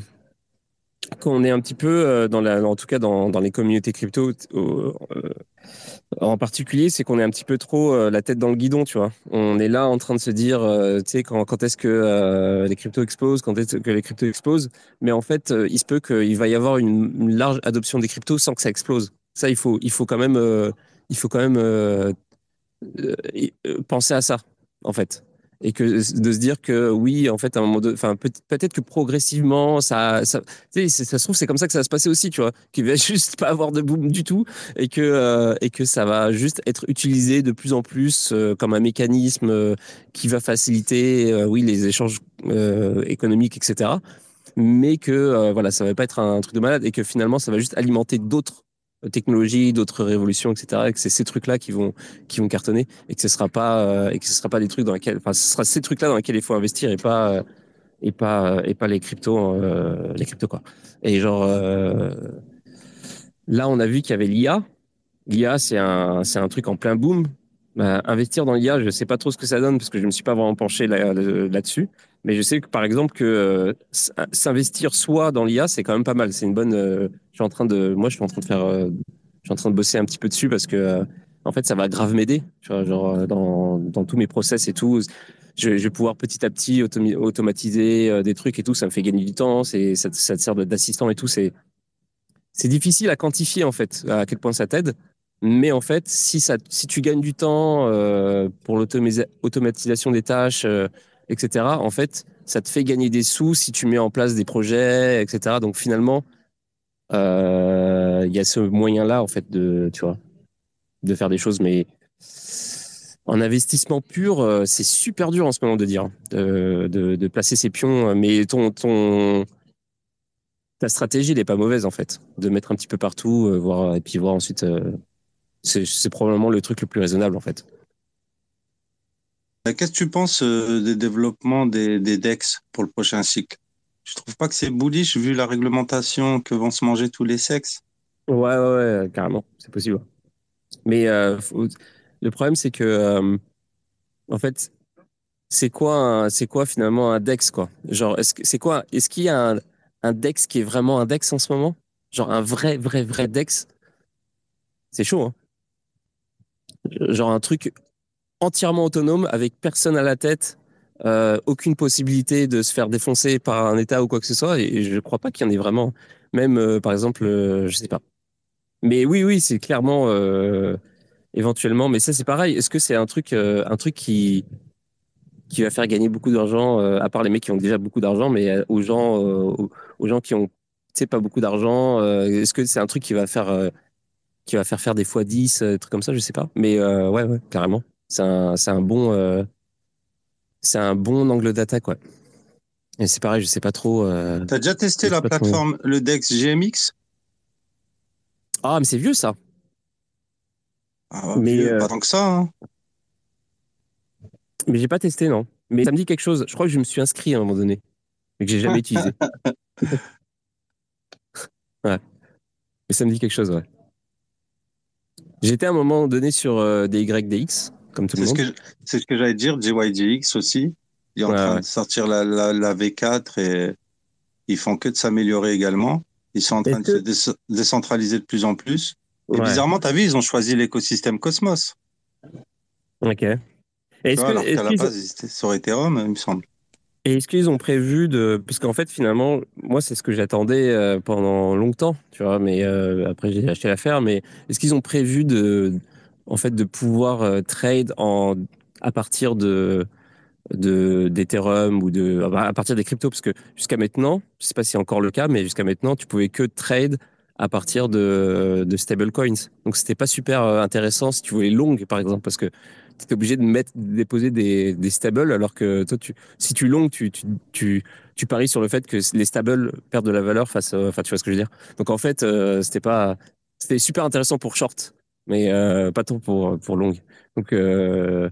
qu'on est un petit peu euh, dans la, en tout cas dans, dans les communautés crypto euh, en particulier, c'est qu'on est un petit peu trop la tête dans le guidon, tu vois. On est là en train de se dire, tu sais, quand, quand est-ce que les cryptos explosent, quand est-ce que les cryptos explosent. Mais en fait, il se peut qu'il va y avoir une, une, large adoption des cryptos sans que ça explose. Ça, il faut, il faut quand même, il faut quand même euh, euh, penser à ça, en fait. Et que de se dire que oui, en fait, un moment enfin, peut-être que progressivement, ça, ça, ça se trouve, c'est comme ça que ça va se passer aussi, tu vois, qu'il va juste pas avoir de boom du tout et que, euh, et que ça va juste être utilisé de plus en plus comme un mécanisme qui va faciliter, oui, les échanges économiques, etc. Mais que, voilà, ça va pas être un truc de malade et que finalement, ça va juste alimenter d'autres technologies, d'autres révolutions, etc. Et que c'est ces trucs-là qui vont qui vont cartonner et que ce sera pas euh, et que ce sera pas des trucs dans lesquels, enfin, ce sera ces trucs-là dans lesquels il faut investir et pas euh, et pas et pas les cryptos, euh, les cryptos quoi. Et genre là, on a vu qu'il y avait l'IA. L'IA, c'est un c'est un truc en plein boom. Bah, investir dans l'IA, je sais pas trop ce que ça donne parce que je me suis pas vraiment penché là-dessus. Mais je sais que par exemple que euh, s'investir soit dans l'IA, c'est quand même pas mal. C'est une bonne. Euh, je suis en train de, moi, je suis en train de faire, euh, je suis en train de bosser un petit peu dessus parce que en fait, ça va grave m'aider. Genre dans, dans tous mes process et tout. Je, vais pouvoir petit à petit automatiser des trucs et tout. Ça me fait gagner du temps. Ça, te sert d'assistant et tout. C'est difficile à quantifier en fait à quel point ça t'aide. Mais en fait, si ça, si tu gagnes du temps euh, pour l'automatisation des tâches etc. En fait, ça te fait gagner des sous si tu mets en place des projets, etc. Donc finalement, euh, il y a ce moyen-là, en fait, de, tu vois, de faire des choses. Mais en investissement pur, euh, c'est super dur en ce moment de dire, de, placer ses pions. Mais ton, ta stratégie n'est pas mauvaise, en fait, de mettre un petit peu partout, euh, voir, et puis voir ensuite. c'est probablement le truc le plus raisonnable, en fait. Euh, qu'est-ce que tu penses euh, des développements des, des DEX pour le prochain cycle? Tu trouves pas que c'est bullish vu la réglementation que vont se manger tous les sexes. Ouais, ouais, ouais, carrément, c'est possible. Mais euh, le problème, c'est que, en fait, c'est quoi, quoi finalement un DEX quoi? Genre, est-ce Est-ce qu'il y a un, un, DEX qui est vraiment un DEX en ce moment? Genre un vrai, vrai, vrai DEX C'est chaud, hein. Genre un truc entièrement autonome avec personne à la tête, euh, aucune possibilité de se faire défoncer par un État ou quoi que ce soit. Et, je ne crois pas qu'il y en ait vraiment. Même, euh, par exemple, euh, je sais pas. Mais oui, oui, c'est clairement euh, éventuellement. Mais ça, c'est pareil. Est-ce que c'est un truc, euh, un truc qui qui va faire gagner beaucoup d'argent, euh, à part les mecs qui ont déjà beaucoup d'argent, mais euh, aux gens, gens qui ont, pas beaucoup d'argent. Est-ce que c'est un truc qui va faire qui va faire faire des fois 10, des trucs comme ça, je sais pas. Mais ouais, ouais, carrément. C'est un, c'est un bon c'est un bon angle d'attaque, ouais. Et c'est pareil, je sais pas trop. Euh, T'as déjà testé la plateforme, trop... le Dex GMX Ah, mais c'est vieux ça. Ah, mais vieux, euh... pas tant que ça. Hein. Mais j'ai pas testé, non. Mais ça me dit quelque chose. Je crois que je me suis inscrit à un moment donné, mais que j'ai jamais utilisé. ouais. Mais ça me dit quelque chose, ouais. J'étais à un moment donné sur euh, des YDX, comme tout le monde. C'est ce que j'allais dire, JYDX aussi. Il est en ouais, train ouais. de sortir la, la, la, V4 et ils font que de s'améliorer également. Ils sont en train de se décentraliser de plus en plus. Et ouais. bizarrement, tu as vu, ils ont choisi l'écosystème Cosmos. Ok. Est-ce que, alors la base, ils étaient sur Ethereum, il me semble. Et est-ce qu'ils ont prévu de... Parce qu'en fait, finalement, moi, c'est ce que j'attendais euh, pendant longtemps, tu vois, mais euh, après, j'ai acheté l'affaire, mais est-ce qu'ils ont prévu de, en fait, de pouvoir euh, trade à partir de de d'Ethereum ou de à partir des cryptos parce que jusqu'à maintenant, je sais pas si c'est encore le cas, mais jusqu'à maintenant, tu pouvais que trade à partir de, de stablecoins. Donc c'était pas super intéressant si tu voulais long par exemple parce que tu étais obligé de mettre déposer des, des stables alors que toi tu si tu long tu, tu tu paries sur le fait que les stables perdent de la valeur face enfin tu vois ce que je veux dire. Donc en fait, euh, c'était pas c'était super intéressant pour short mais euh, pas trop pour pour long. Donc euh,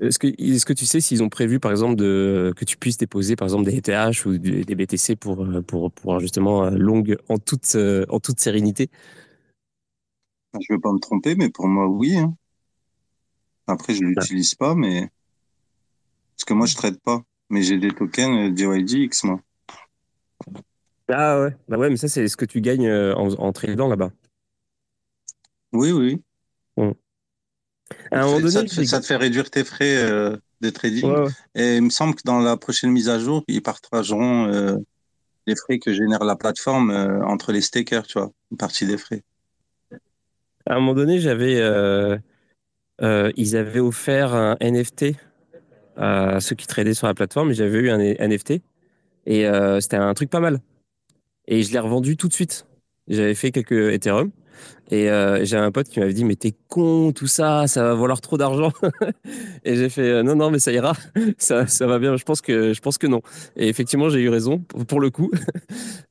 est-ce que, est que tu sais s'ils ont prévu, par exemple, de, que tu puisses déposer, par exemple, des ETH ou des BTC pour, pour, pour justement longue en toute, en toute sérénité? Je ne veux pas me tromper, mais pour moi, oui. Hein. Après, je ne l'utilise pas, mais. Parce que moi, je ne traite pas. Mais j'ai des tokens DYDX, moi. Ah ouais, bah ouais, mais ça, c'est ce que tu gagnes en, en tradant là-bas. Oui, oui. Bon. À un moment donné, ça, te fait, ça, te fait, réduire tes frais euh, de trading. Ouais, ouais. Et il me semble que dans la prochaine mise à jour, ils partageront euh, les frais que génère la plateforme euh, entre les stakers, tu vois, une partie des frais. À un moment donné, j'avais, ils avaient offert un NFT à ceux qui tradaient sur la plateforme. J'avais eu un NFT et c'était un truc pas mal. Et je l'ai revendu tout de suite. J'avais fait quelques Ethereum. Et euh, j'avais un pote qui m'avait dit mais t'es con tout ça ça va valoir trop d'argent. Et j'ai fait euh, non non mais ça ira. Ça, ça va bien. Je pense que je pense que non. Et effectivement j'ai eu raison pour, le coup.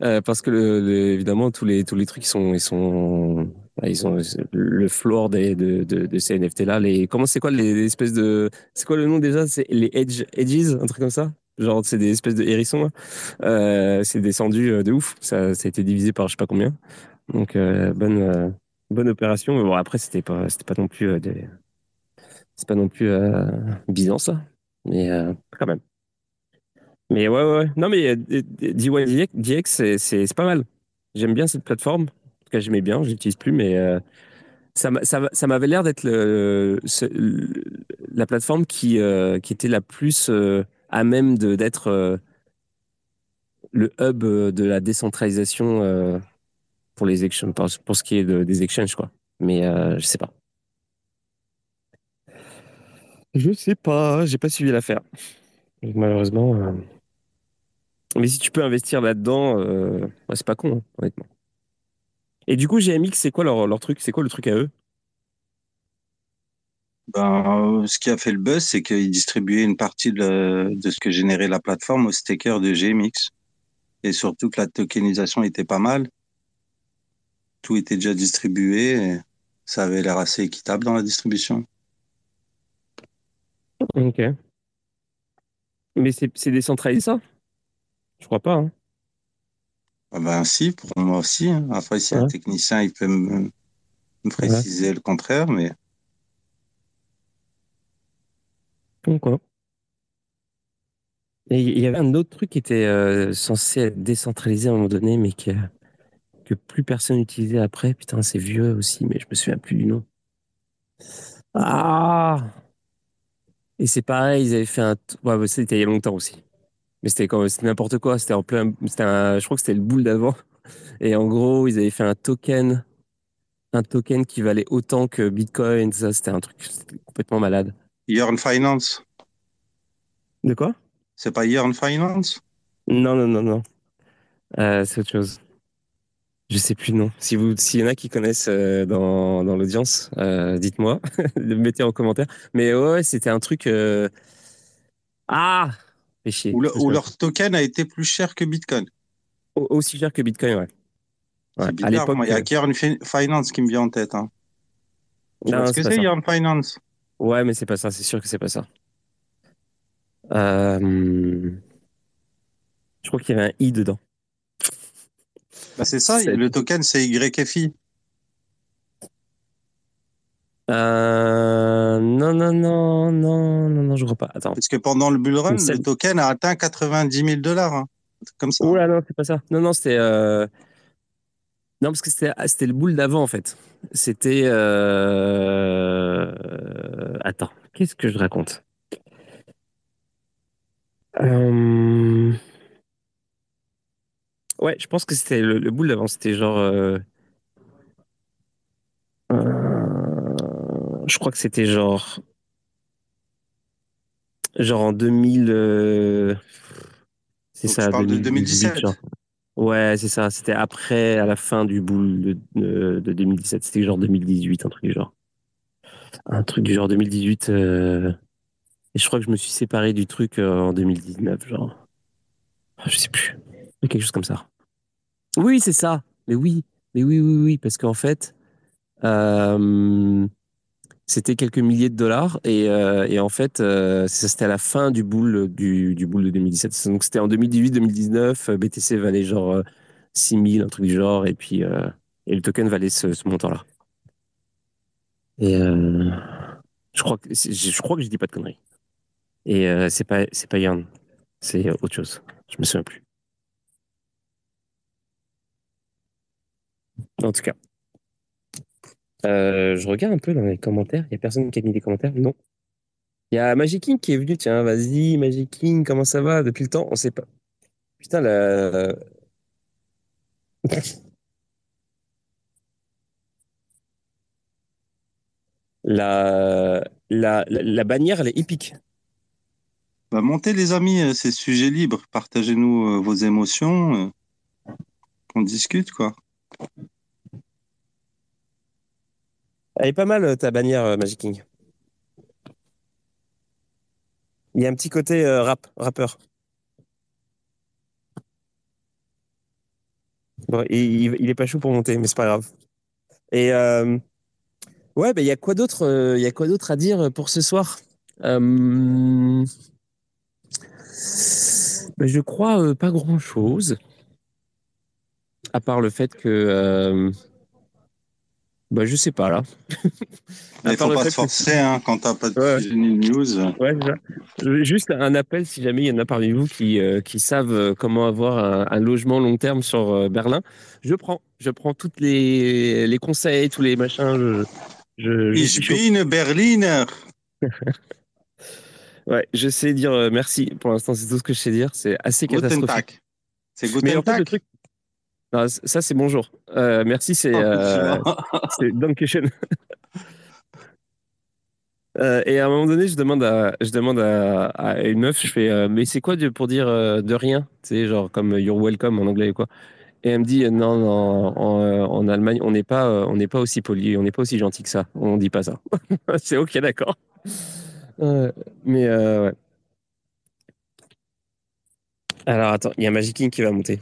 Euh, parce que évidemment tous les tous les trucs ils sont ils sont ils ont le floor de, de, ces NFT là c'est quoi quoi le nom déjà? C'est les edge edges un truc comme ça? Genre c'est des espèces de hérissons euh, c'est descendu de ouf. Ça, ça a été divisé par je sais pas combien donc euh, bonne euh, bonne opération. Bon après c'était pas c'était pas non plus euh, des c'est pas non plus Byzance ça, mais quand même. Mais ouais ouais, non mais DYDX c'est pas mal. J'aime bien cette plateforme. En tout cas j'aimais bien, je l'utilise plus mais ça ça ça m'avait l'air d'être la plateforme qui qui était la plus à même d'être le hub de la décentralisation pour les exchanges, pour ce qui est de, des exchanges, quoi. Mais euh, je sais pas. Je sais pas, j'ai pas suivi l'affaire. Malheureusement. Euh... Mais si tu peux investir là-dedans, euh... ouais, c'est pas con, hein, honnêtement. Et du coup, GMX, c'est quoi leur, leur truc? C'est quoi le truc à eux? Ben, ce qui a fait le buzz, c'est qu'ils distribuaient une partie de, de, ce que générait la plateforme aux stakers de GMX. Et surtout que la tokenisation était pas mal tout était déjà distribué. Et ça avait l'air assez équitable dans la distribution. Ok. Mais c'est décentralisé ça? Je crois pas. Hein. Ah ben si, pour moi aussi. Hein. Après, si ouais. un technicien, il peut me, me préciser ouais. le contraire, mais. Pourquoi Et il y avait un autre truc qui était euh, censé être décentralisé à un moment donné, mais que, que plus personne n'utilisait après. Putain, c'est vieux aussi, mais je me souviens plus du nom. Ah Et c'est pareil, ils avaient fait un. Ouais, c'était il y a longtemps aussi. Mais c'était quand c'était n'importe quoi. C'était en plein. C'était un... Je crois que c'était le boule d'avant. Et en gros, ils avaient fait un token. Un token qui valait autant que Bitcoin. Ça, c'était un truc complètement malade. Yearn Finance. De quoi? C'est pas Yearn Finance? Non, non, non, non. Euh, c'est autre chose. Je sais plus non. Si vous, s'il y en a qui connaissent euh, dans, dans l'audience, euh, dites-moi, mettez en commentaire. Mais ouais, c'était un truc. euh, Ah, chier. où, le- où leur token a été plus cher que Bitcoin. aussi cher que Bitcoin, ouais. À l'époque. Il y a Fi- Finance qui me vient en tête. Hein. Tu non, vois ce c'est que c'est. Yearn Finance Ouais, mais c'est pas ça. C'est sûr que c'est pas ça. Je crois qu'il y avait un i dedans. Bah, C'est ça, le token c'est YFI. Euh... Non, non, non, non, non, non, je crois pas. Attends. Parce que pendant le bull run, le token a atteint 90 000 dollars. Hein. Comme ça. Oh là, non, c'est pas ça. Non, non, c'était. euh, Non, parce que c'était c'était le boule d'avant, en fait. C'était. euh, Attends, qu'est-ce que je raconte? Euh, Ouais, je pense que c'était le, le boule d'avant. C'était genre. euh, euh, Je crois que c'était genre. Genre en 2000. euh, C'est ça, tu parles de 2018, 2017. genre. Ouais, c'est ça. C'était après, à la fin du boule de, de, de 2017. C'était genre 2018, un truc du genre. Un truc du genre 2018. euh, Et je crois que je me suis séparé du truc en 2019, genre. Je sais plus. Quelque chose comme ça. Oui, c'est ça. Mais oui. Mais oui, oui, oui. Parce qu'en fait, euh, c'était quelques milliers de dollars. Et, euh, et en fait, euh, c'était à la fin du boule, du, du de 2017. Donc c'était en 2018-2019. euh, BTC valait genre euh, 6000, un truc du genre. Et puis, et le token valait ce, ce montant-là. Et je crois que je crois que je dis pas de conneries. Et c'est pas c'est pas Yarn, c'est autre chose. Je me souviens plus. En tout cas, Euh, je regarde un peu dans les commentaires. Il y a personne qui a mis des commentaires? Non. Il y a Magic King qui est venu. Tiens, vas-y, Magic King, comment ça va? Depuis le temps On sait pas. Putain, la la la, bannière, elle est épique. Bah, montez les amis, euh, c'est sujet libre. Partagez-nous euh, vos émotions. qu'on discute quoi. Elle est pas mal, euh, ta bannière, euh, Magic King. Il y a un petit côté euh, rap, rappeur. Il, il, est pas chaud pour monter, mais c'est pas grave. Et ouais, bah, il y a quoi d'autre Il quoi d'autre à dire pour ce soir? Bah, Je crois pas grand-chose. À part le fait que... euh, bah, je sais pas, là. Il faut pas se que- forcer hein, quand t'as pas de Ouais. news. Ouais, c'est ça. Juste un appel si jamais il y en a parmi vous qui, euh, qui savent euh, comment avoir un, un logement long terme sur euh, Berlin. Je prends, je prends toutes les, les conseils, tous les machins. Je, je, je Ich bin Berliner. Ouais, je sais dire merci. Pour l'instant, c'est tout ce que je sais dire. C'est assez catastrophique. C'est Guten Tag. C- ça, c'est bonjour. Euh, merci, c'est Oh, euh, Dankeschön. Euh, et à un moment donné, je demande à, je demande à, à une meuf, je fais, euh, mais c'est quoi de- pour dire euh, de rien? Tu sais, genre comme you're welcome en anglais ou quoi. Et elle me dit, non, non, en, en Allemagne, on n'est pas, on n'est pas aussi poli, on n'est pas aussi gentil que ça. On dit pas ça. c'est ok, d'accord. Mais ouais. Alors attends, il y a Magic King qui va monter.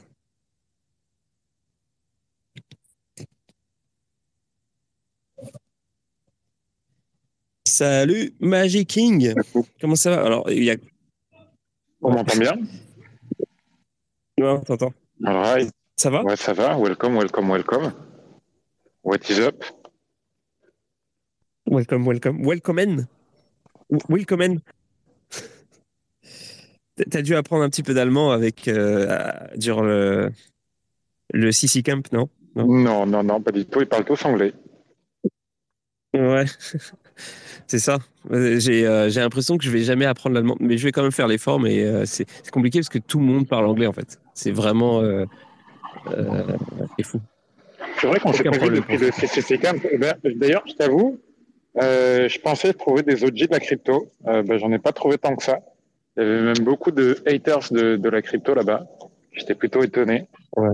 Salut Magic King. Comment ça va? Alors, il y a. On m'entend bien? Non, t'entends. All right. Ça va? Ouais, ça va. Welcome, welcome, welcome. What is up? Welcome, welcome. Welcome in. Welcome in. T'as dû apprendre un petit peu d'allemand avec euh, durant le le CC Camp, non? Non, non, non, pas du tout. Ils parlent tous anglais. Ouais, c'est ça. J'ai euh, l'impression que je vais jamais apprendre l'allemand, mais je vais quand même faire l'effort. Mais euh, c'est compliqué parce que tout le monde parle anglais en fait. C'est vraiment euh, euh, c'est fou. C'est vrai qu'on s'est problème depuis le CCC. Eh ben, D'ailleurs, je t'avoue, euh, je pensais trouver des OG de la crypto. Euh, ben, J'en ai pas trouvé tant que ça. Il y avait même beaucoup de haters de, de la crypto là-bas. J'étais plutôt étonné. Ouais.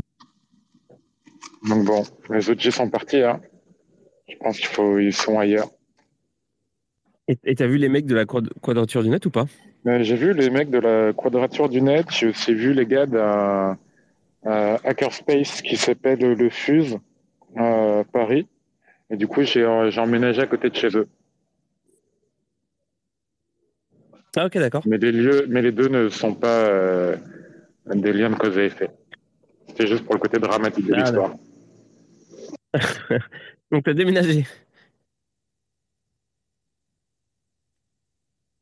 Donc bon, les OG sont partis. Hein. Je pense qu'il faut, ils sont ailleurs. Et et t'as vu les mecs de la quad- quadrature du net ou pas? Mais J'ai vu les mecs de la Quadrature du Net. J'ai aussi vu les gars d'un Hackerspace qui s'appelle le Fuse à Paris. Et du coup, j'ai emménagé à côté de chez eux. Ah ok d'accord. Mais les lieux, mais les deux ne sont pas euh, des liens de cause à effet. C'était juste pour le côté dramatique de Ah, l'histoire. Donc t'as déménagé.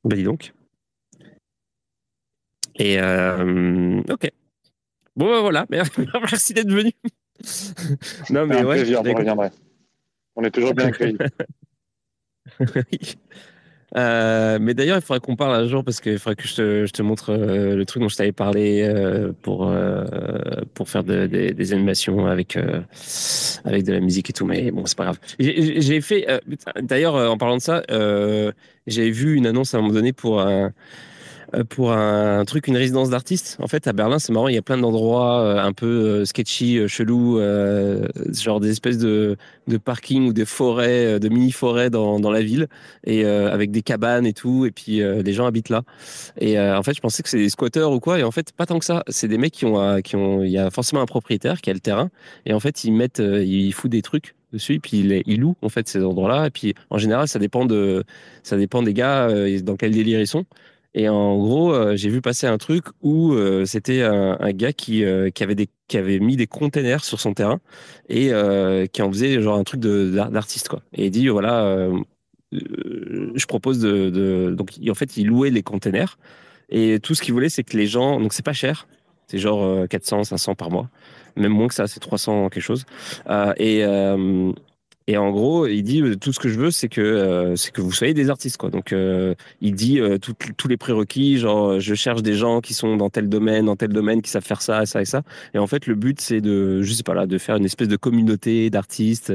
Bah dis donc. Et euh, ok. Bon bah voilà, merci d'être venu. non mais un ouais. plaisir, bah, je reviendrai. On est toujours bien accueillis. Euh, mais d'ailleurs, il faudrait qu'on parle un jour parce qu'il faudrait que je te, montre euh, le truc dont je t'avais parlé euh, pour, pour faire de- des- animations avec, avec de la musique et tout. Mais bon, c'est pas grave. J'ai fait, d'ailleurs, en parlant de ça, j'avais vu une annonce à un moment donné pour un, pour un truc, une résidence d'artistes. En fait, à Berlin, c'est marrant, il y a plein d'endroits euh, un peu euh, sketchy, euh, chelous, euh, genre des espèces de, de parking ou des forêts, euh, de mini-forêts dans, dans la ville, et euh, avec des cabanes et tout, et puis euh, les gens habitent là. Et euh, en fait, je pensais que c'est des squatteurs ou quoi, et en fait, pas tant que ça. C'est des mecs qui ont, euh, qui ont, il y a forcément un propriétaire qui a le terrain, et en fait, ils mettent, euh, ils foutent des trucs dessus, et puis ils, les- ils louent en fait ces endroits-là, et puis en général, ça dépend de, ça dépend des gars, euh, dans quel délire ils sont. Et en gros, euh, j'ai vu passer un truc où euh, c'était un, gars qui, euh, qui, avait des, qui avait mis des containers sur son terrain et qui en faisait genre un truc d'artiste, quoi. Et il dit, voilà, je propose de. Donc, en fait, il louait les containers et tout ce qu'il voulait, c'est que les gens... Donc, c'est pas cher. C'est genre euh, 400, 500 par mois. Même moins que ça, c'est 300 quelque chose. Et, et en gros, il dit, euh, tout ce que je veux, c'est que, euh, c'est que vous soyez des artistes, quoi. Donc, euh, il dit tous les prérequis, genre je cherche des gens qui sont dans tel domaine, dans tel domaine, qui savent faire ça, ça et ça. Et en fait, le but c'est de, je pas là, de faire une espèce de communauté d'artistes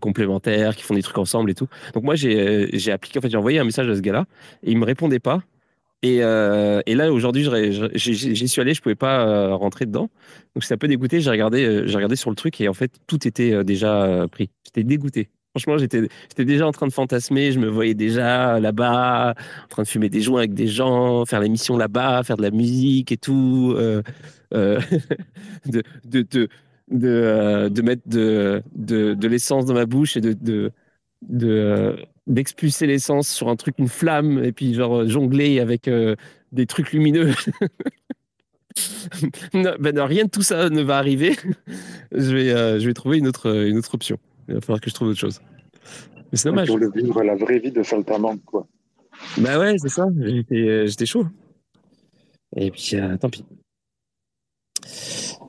complémentaires qui font des trucs ensemble et tout. Donc moi j'ai j'ai appliqué, en fait j'ai envoyé un message à ce gars-là et il me répondait pas. Et, euh, et là aujourd'hui j'y suis allé, je pouvais pas euh, rentrer dedans. Donc j'étais un peu dégoûté. J'ai regardé, euh, j'ai regardé sur le truc et en fait tout était déjà pris. J'étais dégoûté. Franchement, j'étais, déjà en train de fantasmer. Je me voyais déjà là-bas, en train de fumer des joints avec des gens, faire l'émission là-bas, faire de la musique et tout, de, mettre de, l'essence dans ma bouche et de, d'expulser l'essence sur un truc, une flamme, et puis genre jongler avec euh, des trucs lumineux. non, ben non, rien de tout ça ne va arriver. je, vais, euh, je vais trouver une autre, une autre option. Il va falloir que je trouve autre chose. Mais c'est dommage. Pour le vivre la vraie vie de saltimbanque, quoi. Bah ouais, c'est ça. J'étais, euh, j'étais chaud. Et puis, euh, tant pis.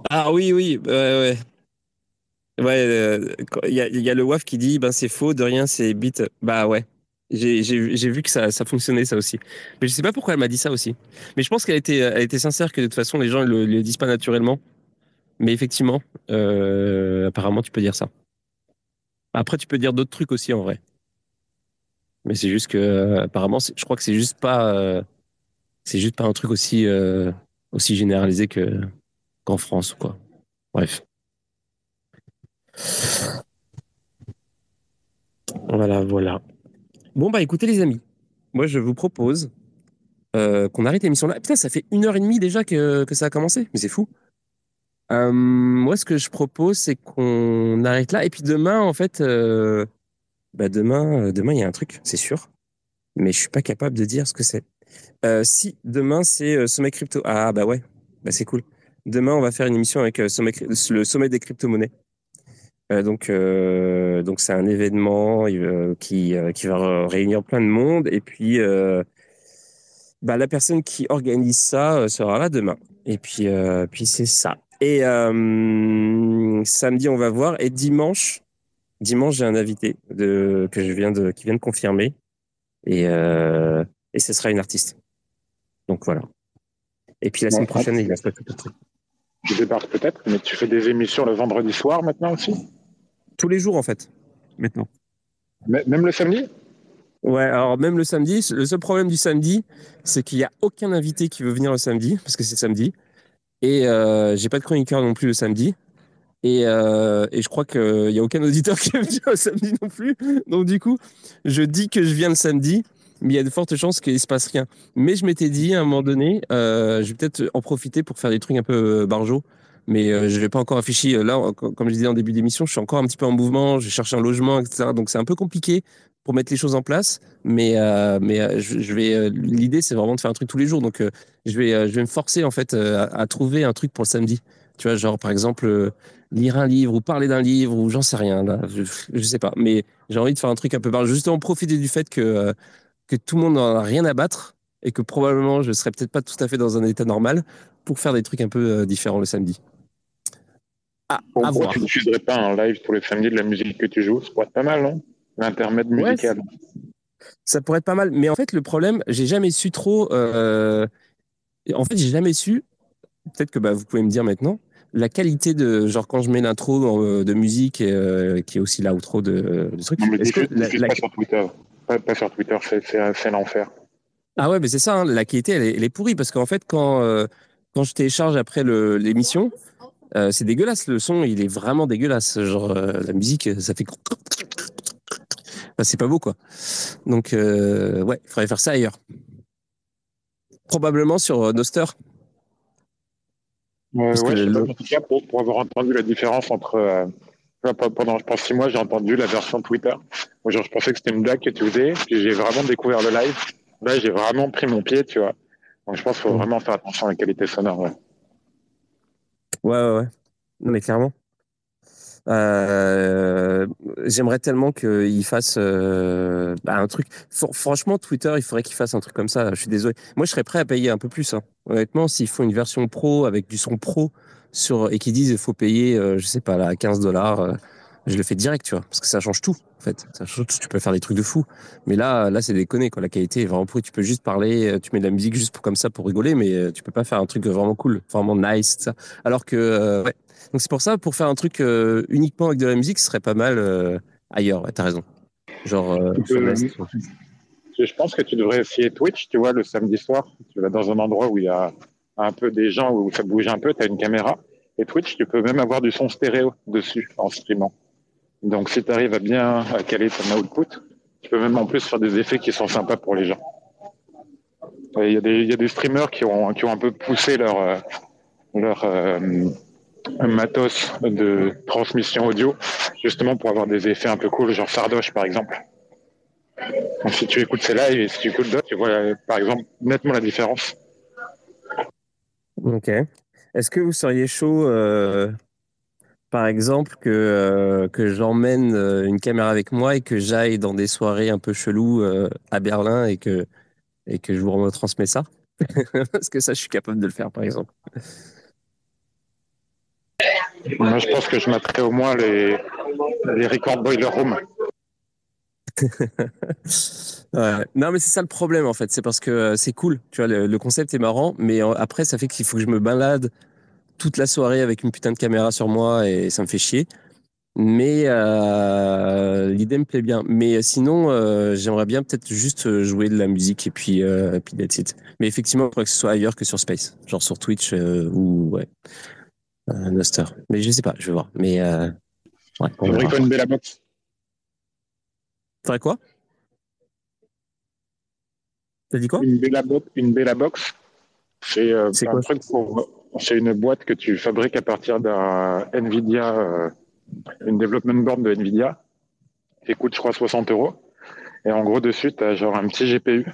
Ah oui, oui, ouais, ouais. Ouais, euh, il y a, le WAF qui dit, ben c'est faux, de rien, c'est bit. Bah ouais. J'ai vu que ça, ça fonctionnait, ça aussi. Mais je sais pas pourquoi elle m'a dit ça aussi. Mais je pense qu'elle était, elle était sincère que de toute façon, les gens ne le, disent pas naturellement. Mais effectivement, euh, apparemment, tu peux dire ça. Après, tu peux dire d'autres trucs aussi, en vrai. Mais c'est juste que, euh, apparemment, je crois que c'est juste pas, euh, juste pas un truc aussi, euh, aussi généralisé que, qu'en France ou quoi. Bref. Voilà, voilà. Bon, bah écoutez, les amis, moi je vous propose euh, qu'on arrête l'émission là. Putain, ça fait une heure et demie déjà que, ça a commencé, mais c'est fou. Euh, moi, ce que je propose, c'est qu'on arrête là. Et puis demain, en fait, euh, bah demain, demain, il y a un truc, c'est sûr. Mais je suis pas capable de dire ce que c'est. Si, demain, c'est Sommet Crypto. Ah, bah ouais, bah c'est cool. Demain, on va faire une émission avec le Sommet des crypto-monnaies. Euh, donc, euh, donc c'est un événement euh, qui, qui va réunir plein de monde. Et puis, bah, la personne qui organise ça sera là demain. Et puis, puis c'est ça. Et samedi, on va voir. Et dimanche, dimanche, j'ai un invité de, que je viens de, qui vient de confirmer. Et, et ce sera une artiste. Donc voilà. Et puis la semaine prochaine, il va se passer tout truc. Je débarque peut-être, mais tu fais des émissions le vendredi soir maintenant aussi? Tous les jours, en fait, maintenant. Même le samedi? Ouais, alors même le samedi, le seul problème du samedi, c'est qu'il n'y a aucun invité qui veut venir le samedi, parce que c'est samedi. Et euh, j'ai pas de chroniqueur non plus le samedi. Et, euh, et je crois qu'il n'y a aucun auditeur qui veut venir le samedi non plus. Donc du coup, je dis que je viens le samedi, mais il y a de fortes chances qu'il ne se passe rien. Mais je m'étais dit à un moment donné, euh, je vais peut-être en profiter pour faire des trucs un peu euh, barjots. Mais euh, je ne vais pas encore afficher. Là, comme je disais en début d'émission, je suis encore un petit peu en mouvement. Je cherche un logement, etc. Donc c'est un peu compliqué pour mettre les choses en place. Mais, euh, mais euh, je, vais. euh, L'idée, c'est vraiment de faire un truc tous les jours. Donc, euh, je vais, euh, je vais me forcer en fait euh, à, trouver un truc pour le samedi. Tu vois, genre par exemple euh, lire un livre ou parler d'un livre ou j'en sais rien. Là, je, je sais pas. Mais j'ai envie de faire un truc un peu barge. Justement, profiter du fait que euh, que tout le monde n'en a rien à battre et que probablement je serais peut-être pas tout à fait dans un état normal pour faire des trucs un peu euh, différents le samedi. Ah, Pourquoi voir. tu ne diffuserais pas un live tous les samedis de la musique que tu joues Ça pourrait être pas mal, non? L'intermède Ouais, musical. Ça pourrait être pas mal. Mais en fait, le problème, j'ai jamais su trop. euh, En fait, j'ai jamais su. Peut-être que bah, vous pouvez me dire maintenant. La qualité de genre quand je mets l'intro euh, de musique euh, qui est aussi l'outro de, de truc. Non, mais que la- la- pas sur Twitter. Pas, pas sur Twitter, c'est- l'enfer. Ah ouais, mais c'est ça. hein, la qualité, elle est, elle est pourrie parce qu'en fait, quand euh, quand je télécharge après l'émission, euh, c'est dégueulasse. Le son, il est vraiment dégueulasse. Genre euh, la musique, ça fait. Enfin, c'est pas beau quoi. Donc euh, ouais, il faudrait faire ça ailleurs. Probablement sur euh, Noster. Euh, Parce ouais, pas, le- en tout cas, pour, pour avoir entendu la différence entre. euh, pendant, je pense, six mois, j'ai entendu la version Twitter. Moi, genre, je pensais que c'était une blague que tu faisais, puis j'ai vraiment découvert le live. Là, j'ai vraiment pris mon pied, tu vois. Donc, je pense qu'il faut Mm. vraiment faire attention à la qualité sonore. ouais. Ouais, ouais, ouais. Non, mais clairement. Euh, J'aimerais tellement qu'il fasse euh, bah, un truc. Fr- franchement, Twitter, il faudrait qu'il fasse un truc comme ça. Je suis désolé. Moi, je serais prêt à payer un peu plus. hein. Honnêtement, s'il faut une version pro avec du son pro sur et qu'ils disent il faut payer, euh, je sais pas, là, 15 dollars, euh, je le fais direct, tu vois, parce que ça change tout. En fait, ça change tout. Tu peux faire des trucs de fou. Mais là, là, c'est déconné. Quoi. La qualité est vraiment pourrie. Tu peux juste parler, euh, tu mets de la musique juste pour, comme ça pour rigoler, mais euh, tu peux pas faire un truc vraiment cool, vraiment nice, ça. Alors que, euh, ouais. Donc c'est pour ça, pour faire un truc euh, uniquement avec de la musique, ce serait pas mal euh, ailleurs. Ouais, T'as raison. Genre. Je pense que tu devrais essayer Twitch, tu vois, le samedi soir. Tu vas dans un endroit où il y a un peu des gens, où ça bouge un peu, tu as une caméra. Et Twitch, tu peux même avoir du son stéréo dessus en streamant. Donc, si tu arrives à bien caler ton output, tu peux même en plus faire des effets qui sont sympas pour les gens. Il y, a des- streamers qui ont, un peu poussé leur, euh, euh, matos de transmission audio, justement pour avoir des effets un peu cool, genre Sardoche par exemple. Donc, si tu écoutes ces lives et si tu écoutes d'autres, tu vois par exemple nettement la différence. Ok. Est-ce que vous seriez chaud, euh, par exemple, que, euh, que j'emmène euh, une caméra avec moi et que j'aille dans des soirées un peu cheloues euh, à Berlin et que, et que je vous retransmets ça? Parce que ça, je suis capable de le faire, par exemple. Moi, je pense que je mettrais au moins les, les record boiler room. Ouais. Non, mais c'est ça le problème en fait. C'est parce que c'est cool. Tu vois, le, le concept est marrant, mais après, ça fait qu'il faut que je me balade toute la soirée avec une putain de caméra sur moi et ça me fait chier. Mais euh, l'idée me plaît bien. Mais sinon, euh, j'aimerais bien peut-être juste euh, jouer de la musique et puis, euh, puis that's it. Mais effectivement, il faudrait que ce soit ailleurs que sur Space, genre sur Twitch euh, ou ouais, euh, Noster. Mais je sais pas, je vais voir. Mais euh, ouais, on. Fabrique une belle box. Faudrait quoi? T'as dit quoi? Une Bella Box, une Bella Box, c'est euh, C'est un quoi? truc pour, c'est une boîte que tu fabriques à partir d'un Nvidia, euh, une development board de Nvidia, qui coûte je crois 60 euros. Et en gros dessus, tu as genre un petit GPU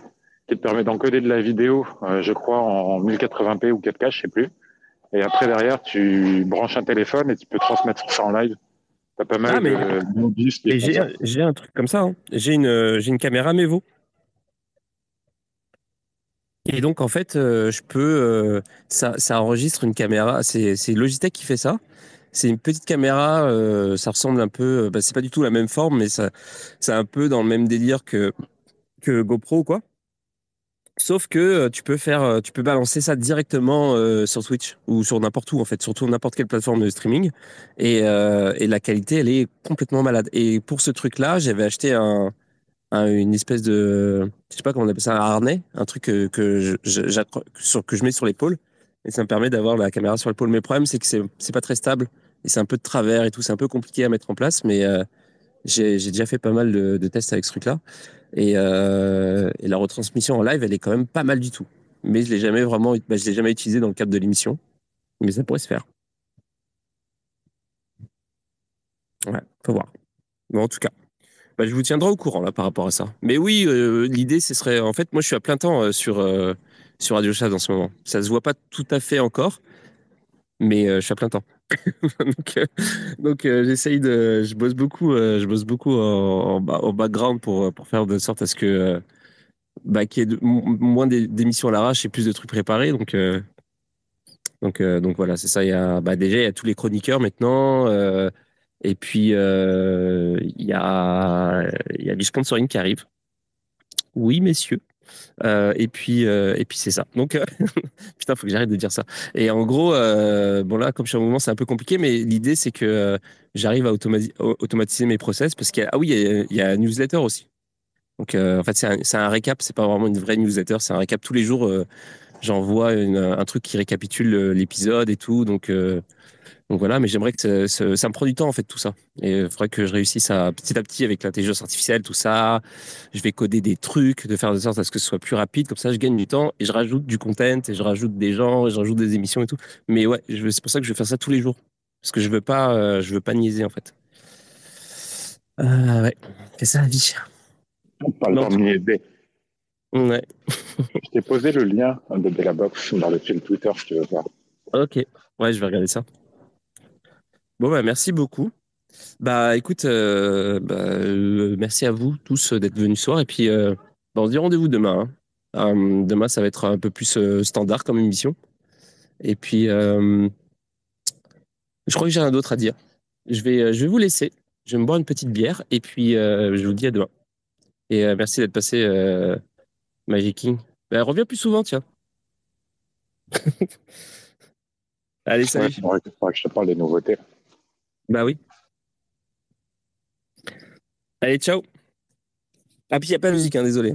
qui te permet d'encoder de la vidéo, euh, je crois en 1080p ou 4K, je sais plus. Et après derrière, tu branches un téléphone et tu peux transmettre ça en live. T'as pas mal Ah, mais- de j'ai un truc comme ça. hein. J'ai une, euh, une caméra Mevo. Et donc, en fait, euh, je peux. euh, ça, ça enregistre une caméra. C'est Logitech qui fait ça. C'est une petite caméra. euh, ça ressemble un peu. Bah, c'est pas du tout la même forme, mais ça, c'est un peu dans le même délire que, que GoPro, quoi. Sauf que euh, tu peux faire, euh, tu peux balancer ça directement euh, sur Twitch ou sur n'importe où en fait, surtout n'importe quelle plateforme de streaming. Et, euh, et la qualité, elle est complètement malade. Et pour ce truc-là, j'avais acheté un, un- une espèce de, je sais pas comment on appelle ça, un harnais, un truc que, que je, sur, que je mets sur l'épaule. Et ça me permet d'avoir la caméra sur l'épaule. Mais le problème, c'est que c'est, c'est pas très stable. Et c'est un peu de travers et tout. C'est un peu compliqué à mettre en place. Mais euh, j'ai, j'ai déjà fait pas mal de, de tests avec ce truc-là. Et, euh, et la retransmission en live, elle est quand même pas mal du tout. Mais je l'ai jamais vraiment, bah, je l'ai jamais utilisé dans le cadre de l'émission. Mais ça pourrait se faire. Ouais, faut voir. Bon, en tout cas. Bah, je vous tiendrai au courant là par rapport à ça. Mais oui, euh, l'idée, ce serait. En fait, moi, je suis à plein temps euh, sur, euh, sur Radio Chat en ce moment. Ça se voit pas tout à fait encore, mais je suis à plein temps. donc, j'essaye de. Je bosse beaucoup, je bosse beaucoup en, en, ba- en background pour, pour faire de sorte à ce que. bah, qu'il y ait de- moins d'é- d'émissions à l'arrache et plus de trucs préparés. Donc, donc, donc voilà, c'est ça. Il y a, bah, déjà, il y a tous les chroniqueurs maintenant. Et puis, euh, il y a, du sponsoring qui arrive. Oui, messieurs. Euh, et puis, euh, puis c'est ça. Donc, putain, faut que j'arrête de dire ça. Et en gros, bon là, comme je suis en mouvement, c'est un peu compliqué, mais l'idée c'est que j'arrive à automati- au- automatiser mes process parce qu'il y ah oui, il y a, il y a un newsletter aussi. Donc, en fait, c'est un, un récap. C'est pas vraiment une vraie newsletter, c'est un récap tous les jours. J'envoie une- un truc qui récapitule l'épisode et tout. Donc, donc voilà, mais j'aimerais que ça, ça- ça me prend du temps en fait tout ça. Et il faudrait que je réussisse à petit à petit avec l'intelligence artificielle, tout ça. Je vais coder des trucs, de faire de sorte à ce que ce soit plus rapide. Comme ça, je gagne du temps et je rajoute du content et je rajoute des gens, et je rajoute des émissions et tout. Mais ouais, c'est pour ça que je vais faire ça tous les jours parce que je veux pas, euh, je veux pas niaiser en fait. Euh, ouais, c'est ça la vie. Pas le Non. niaiser. Ouais. Je t'ai posé le lien de Bellabox dans le fil Twitter si tu veux voir. Ok. Ouais, je vais regarder ça. Bon bah merci beaucoup. Bah écoute, euh, bah, euh, merci à vous tous euh, d'être venus ce soir et puis euh, bah, on se dit rendez-vous demain. hein. Euh, demain ça va être un peu plus euh, standard comme émission. Et puis euh, je crois que j'ai rien d'autre à dire. Je vais, euh, je vais vous laisser. Je vais me boire une petite bière et puis euh, je vous dis à demain. Et euh, merci d'être passé, euh, Magic King. Bah, reviens plus souvent, tiens. Allez, salut. faudrait que faudrait que je te parle des nouveautés. Bah oui. Allez, ciao. Ah, puis il n'y a pas de musique, hein, désolé.